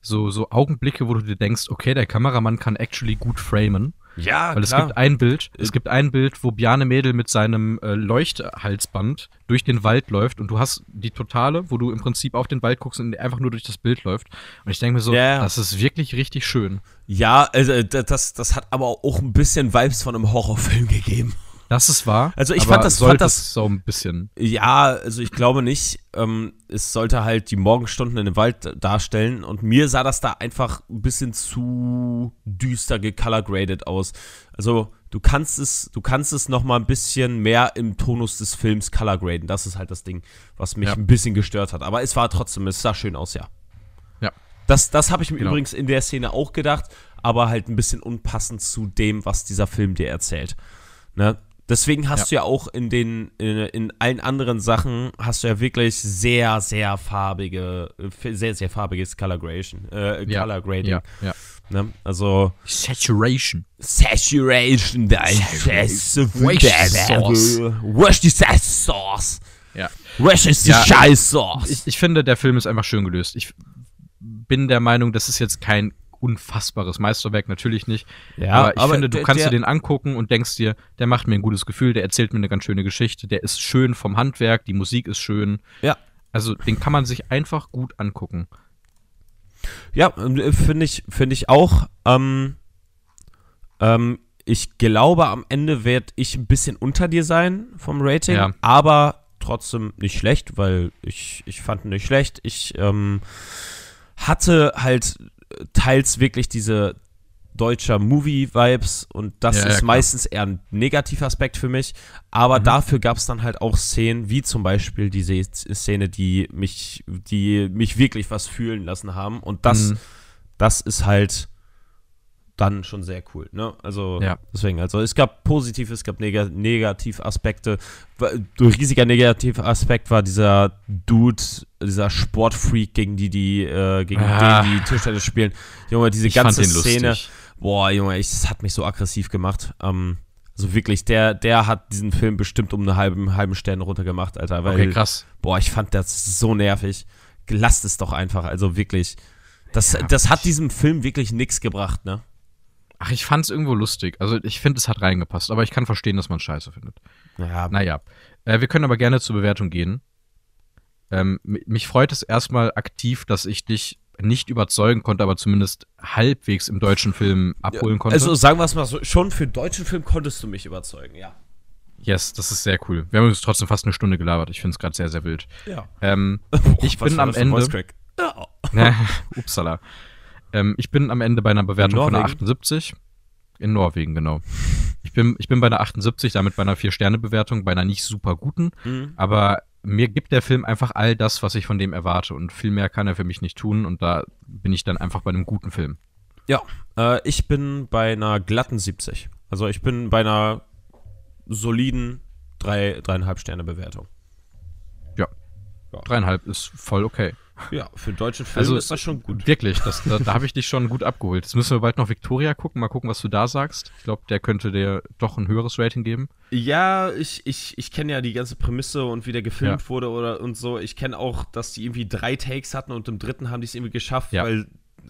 Speaker 1: so, so Augenblicke, wo du dir denkst, okay, der Kameramann kann actually gut framen.
Speaker 2: Ja,
Speaker 1: Weil es
Speaker 2: klar.
Speaker 1: gibt ein Bild,
Speaker 2: Äh,
Speaker 1: es gibt ein Bild, wo Bjarne Mädel mit seinem äh, Leuchthalsband durch den Wald läuft und du hast die totale, wo du im Prinzip auf den Wald guckst und einfach nur durch das Bild läuft. Und ich denke mir so,
Speaker 2: ja.
Speaker 1: das ist wirklich richtig schön.
Speaker 2: ja, also äh, das, das hat aber auch ein bisschen Vibes von einem Horrorfilm gegeben.
Speaker 1: Das ist wahr.
Speaker 2: Also ich fand das- fand das-
Speaker 1: so ein bisschen.
Speaker 2: Ja, also ich glaube nicht. Ähm, es sollte halt die Morgenstunden in dem Wald darstellen und mir sah das da einfach ein bisschen zu düster gecolorgraded aus. Also du kannst es, du kannst es noch mal ein bisschen mehr im Tonus des Films colorgraden. Das ist halt das Ding, was mich
Speaker 1: Ja.
Speaker 2: ein bisschen gestört hat. Aber es war trotzdem, es sah schön aus, ja.
Speaker 1: Ja.
Speaker 2: Das, das habe ich mir
Speaker 1: Genau.
Speaker 2: übrigens in der Szene auch gedacht, aber halt ein bisschen unpassend zu dem, was dieser Film dir erzählt. Ne? Deswegen hast du ja auch in den, in, in allen anderen Sachen hast du ja wirklich sehr, sehr farbige, äh, sehr, sehr farbiges Color Grading. Äh,
Speaker 1: Ja,
Speaker 2: Color Grading.
Speaker 1: Ja, ja.
Speaker 2: Ne? Also
Speaker 1: Saturation.
Speaker 2: Saturation,
Speaker 1: Sauce.
Speaker 2: Where's the sauce?
Speaker 1: Ja.
Speaker 2: Where's the
Speaker 1: Ja,
Speaker 2: scheiß sauce?
Speaker 1: Ich, ich finde, der Film ist einfach schön gelöst. Ich bin der Meinung, das ist jetzt kein unfassbares Meisterwerk, natürlich nicht.
Speaker 2: Ja,
Speaker 1: aber ich
Speaker 2: aber
Speaker 1: finde, du kannst dir den angucken und denkst dir, der macht mir ein gutes Gefühl, der erzählt mir eine ganz schöne Geschichte, der ist schön vom Handwerk, die Musik ist schön.
Speaker 2: Ja.
Speaker 1: Also den kann man sich einfach gut angucken.
Speaker 2: Ja, äh, finde ich, finde ich auch. Ähm, ähm, ich glaube, am Ende werde ich ein bisschen unter dir sein vom Rating,
Speaker 1: Ja.
Speaker 2: aber trotzdem nicht schlecht, weil ich, ich fand ihn nicht schlecht. Ich ähm, hatte halt teils wirklich diese deutscher Movie-Vibes und das
Speaker 1: Ja, ja,
Speaker 2: ist
Speaker 1: klar.
Speaker 2: meistens eher ein negativer Aspekt für mich. Aber
Speaker 1: Mhm.
Speaker 2: dafür gab es dann halt auch Szenen, wie zum Beispiel diese Szene, die mich, die mich wirklich was fühlen lassen haben. Und das,
Speaker 1: Mhm.
Speaker 2: das ist halt dann schon sehr cool. Ne? Also
Speaker 1: Ja.
Speaker 2: deswegen, also es gab positive, es gab neg Negativaspekte. Wa- Ein riesiger Negativaspekt war dieser Dude, dieser Sportfreak, gegen die die, äh, gegen
Speaker 1: Ah.
Speaker 2: den die Tischtennis spielen. Junge, diese
Speaker 1: Ich
Speaker 2: ganze Szene. Boah, Junge, ich, das hat mich so aggressiv gemacht. Ähm, also wirklich, der, der hat diesen Film bestimmt um einen halben, halben Stern runtergemacht, Alter. Weil,
Speaker 1: Okay, krass.
Speaker 2: boah, ich fand das so nervig. Lasst es doch einfach, also wirklich. Das,
Speaker 1: Ja,
Speaker 2: das hat diesem Film wirklich nichts gebracht, ne?
Speaker 1: Ach, ich fand's irgendwo lustig. Also ich finde, es hat reingepasst, aber ich kann verstehen, dass man scheiße findet.
Speaker 2: Ja,
Speaker 1: Naja, äh, wir können aber gerne zur Bewertung gehen. Ähm, mi- mich freut es erstmal aktiv, dass ich dich nicht überzeugen konnte, aber zumindest halbwegs im deutschen Film abholen konnte.
Speaker 2: Also sagen wir es mal so, schon für deutschen Film konntest du mich überzeugen, ja.
Speaker 1: yes, das ist sehr cool. Wir haben uns trotzdem fast eine Stunde gelabert. Ich finde es gerade sehr, sehr wild.
Speaker 2: Ja.
Speaker 1: Ähm, ich
Speaker 2: Was
Speaker 1: bin am Ende.
Speaker 2: Ja.
Speaker 1: Upsala. Ähm, ich bin am Ende bei einer Bewertung von einer
Speaker 2: Norwegen?
Speaker 1: 78. In Norwegen, genau. Ich bin, ich bin bei einer 78, damit bei einer 4-Sterne-Bewertung, bei einer nicht super guten.
Speaker 2: Mhm.
Speaker 1: Aber mir gibt der Film einfach all das, was ich von dem erwarte. Und viel mehr kann er für mich nicht tun. Und da bin ich dann einfach bei einem guten Film.
Speaker 2: Ja, äh, ich bin bei einer glatten 70. Also ich bin bei einer soliden drei, dreieinhalb Sterne Bewertung.
Speaker 1: Ja.
Speaker 2: Ja.
Speaker 1: Dreieinhalb ist voll okay.
Speaker 2: Ja, für deutschen Film
Speaker 1: Also,
Speaker 2: ist das schon gut.
Speaker 1: Wirklich, das, da, da habe ich dich schon gut abgeholt. Jetzt müssen wir bald noch Victoria gucken. Mal gucken, was du da sagst. Ich glaube, der könnte dir doch ein höheres Rating geben.
Speaker 2: Ja, ich, ich, ich kenne ja die ganze Prämisse und wie der gefilmt
Speaker 1: Ja.
Speaker 2: wurde oder und so. Ich kenne auch, dass die irgendwie drei Takes hatten und im dritten haben die es irgendwie geschafft,
Speaker 1: Ja.
Speaker 2: weil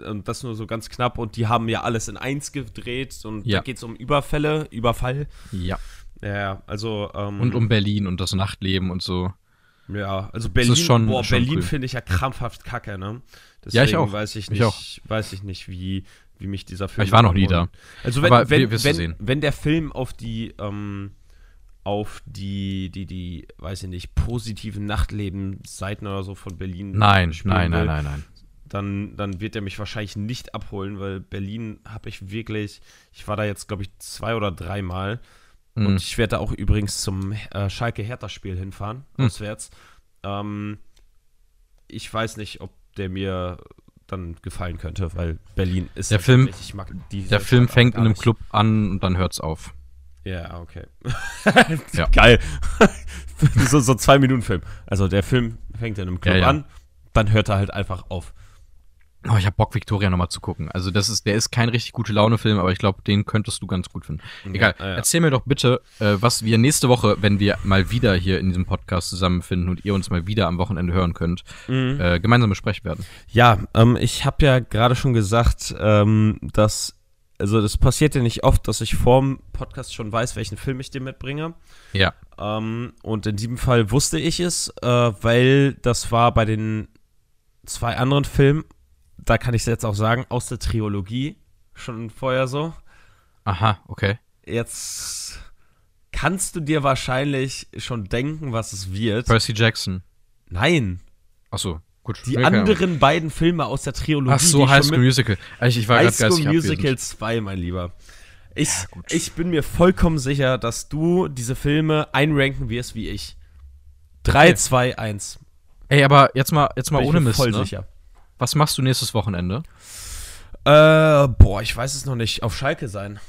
Speaker 2: und das nur so ganz knapp und die haben ja alles in eins gedreht und
Speaker 1: Ja.
Speaker 2: da geht es um Überfälle, Überfall.
Speaker 1: Ja.
Speaker 2: Ja, also ähm,
Speaker 1: Und um Berlin und das Nachtleben und so.
Speaker 2: Ja, also Berlin,
Speaker 1: schon-
Speaker 2: boah,
Speaker 1: schon
Speaker 2: Berlin
Speaker 1: cool.
Speaker 2: finde ich ja krampfhaft kacke, ne?
Speaker 1: Ja, ich auch.
Speaker 2: weiß ich
Speaker 1: Ich
Speaker 2: nicht,
Speaker 1: auch.
Speaker 2: weiß ich nicht, wie, wie mich dieser Film.
Speaker 1: Ich war noch nie
Speaker 2: abholt. Also wenn,
Speaker 1: Aber
Speaker 2: wenn, wenn, wenn der Film auf die, ähm, auf die, die, die, weiß ich nicht, positiven Nachtleben-Seiten oder so von Berlin
Speaker 1: Nein, nein, nein,
Speaker 2: will,
Speaker 1: nein, nein.
Speaker 2: Dann, dann wird er mich wahrscheinlich nicht abholen, weil Berlin habe ich wirklich, ich war da jetzt, glaube ich, zwei oder dreimal.
Speaker 1: Mhm.
Speaker 2: Und ich werde da auch übrigens zum äh, Schalke-Hertha-Spiel hinfahren,
Speaker 1: Hm.
Speaker 2: auswärts. Ähm, ich weiß nicht, ob der mir dann gefallen könnte, weil Berlin ist
Speaker 1: Der
Speaker 2: halt
Speaker 1: Film-
Speaker 2: ich mag die
Speaker 1: Der Film
Speaker 2: Stadt
Speaker 1: fängt
Speaker 2: gar
Speaker 1: in einem
Speaker 2: nicht.
Speaker 1: Club an und dann hört's auf.
Speaker 2: Ja, okay.
Speaker 1: Ja.
Speaker 2: Geil. so, so zwei Minuten Film. Also der Film fängt in einem Club
Speaker 1: Ja, ja.
Speaker 2: an, dann hört er halt einfach auf.
Speaker 1: Oh, ich hab Bock, Victoria nochmal zu gucken. Also, das ist, der ist kein richtig gute Laune-Film, aber ich glaube, den könntest du ganz gut finden. Egal.
Speaker 2: ja, ja.
Speaker 1: Erzähl mir doch bitte, äh, was wir nächste Woche, wenn wir mal wieder hier in diesem Podcast zusammenfinden und ihr uns mal wieder am Wochenende hören könnt,
Speaker 2: Mhm.
Speaker 1: äh, gemeinsam besprechen werden.
Speaker 2: Ja, ähm, ich habe ja gerade schon gesagt, ähm, dass also das passiert ja nicht oft, dass ich vorm Podcast schon weiß, welchen Film ich dir mitbringe.
Speaker 1: Ja.
Speaker 2: Ähm, und in diesem Fall wusste ich es, äh, weil das war bei den zwei anderen Filmen, da kann ich es jetzt auch sagen, aus der Trilogie schon vorher so.
Speaker 1: Aha, okay.
Speaker 2: Jetzt kannst du dir wahrscheinlich schon denken, was es wird.
Speaker 1: Percy Jackson.
Speaker 2: Nein,
Speaker 1: Achso, gut.
Speaker 2: die
Speaker 1: Ahnung.
Speaker 2: anderen beiden Filme aus der Trilogie.
Speaker 1: Ach so, High School Musical. Ich, ich war
Speaker 2: High School Musical
Speaker 1: abwesend.
Speaker 2: 2, mein Lieber. Ich,
Speaker 1: Ja,
Speaker 2: ich bin mir vollkommen sicher, dass du diese Filme einranken wirst wie ich. 3,
Speaker 1: Okay.
Speaker 2: 2, 1.
Speaker 1: Ey, aber jetzt mal, jetzt mal
Speaker 2: Bin ich
Speaker 1: ohne
Speaker 2: mir
Speaker 1: Mist,
Speaker 2: voll
Speaker 1: ne?
Speaker 2: sicher.
Speaker 1: Was machst du nächstes Wochenende?
Speaker 2: Äh, boah, ich weiß es noch nicht. Auf Schalke sein.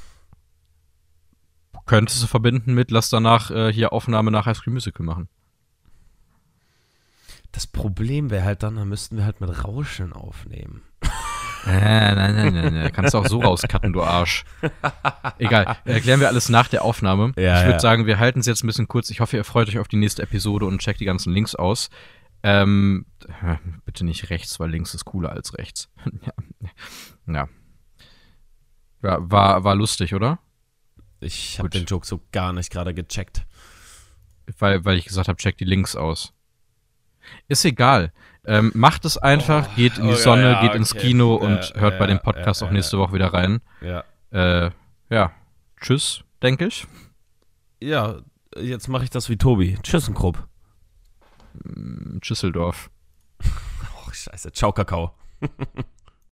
Speaker 1: Könntest du verbinden mit, lass danach äh, hier Aufnahme nach High School Musical machen.
Speaker 2: Das Problem wäre halt dann, da müssten wir halt mit Rauschen aufnehmen.
Speaker 1: Äh, nein, nein, nein, nein. Kannst du auch so rauscutten, du Arsch. Egal. Erklären wir alles nach der Aufnahme.
Speaker 2: Ja,
Speaker 1: ich würde
Speaker 2: ja.
Speaker 1: sagen, wir halten es jetzt ein bisschen kurz. Ich hoffe, ihr freut euch auf die nächste Episode und checkt die ganzen Links aus. Ähm, äh, bitte nicht rechts, weil links ist cooler als rechts. ja. ja. Ja, war, war lustig, oder?
Speaker 2: Ich habe den Joke so gar nicht gerade gecheckt.
Speaker 1: Weil, weil ich gesagt habe, check die Links aus. Ist egal. Ähm, macht es einfach,
Speaker 2: Oh,
Speaker 1: geht in die
Speaker 2: oh,
Speaker 1: Sonne,
Speaker 2: ja,
Speaker 1: geht ins
Speaker 2: okay.
Speaker 1: Kino
Speaker 2: Ja,
Speaker 1: und hört bei dem Podcast auch nächste Woche wieder rein.
Speaker 2: Ja.
Speaker 1: Äh, ja, tschüss, denke ich.
Speaker 2: Ja, jetzt mache ich das wie Tobi. TschüssenKrupp.
Speaker 1: Schüsseldorf.
Speaker 2: Oh, scheiße. Ciao, Kakao.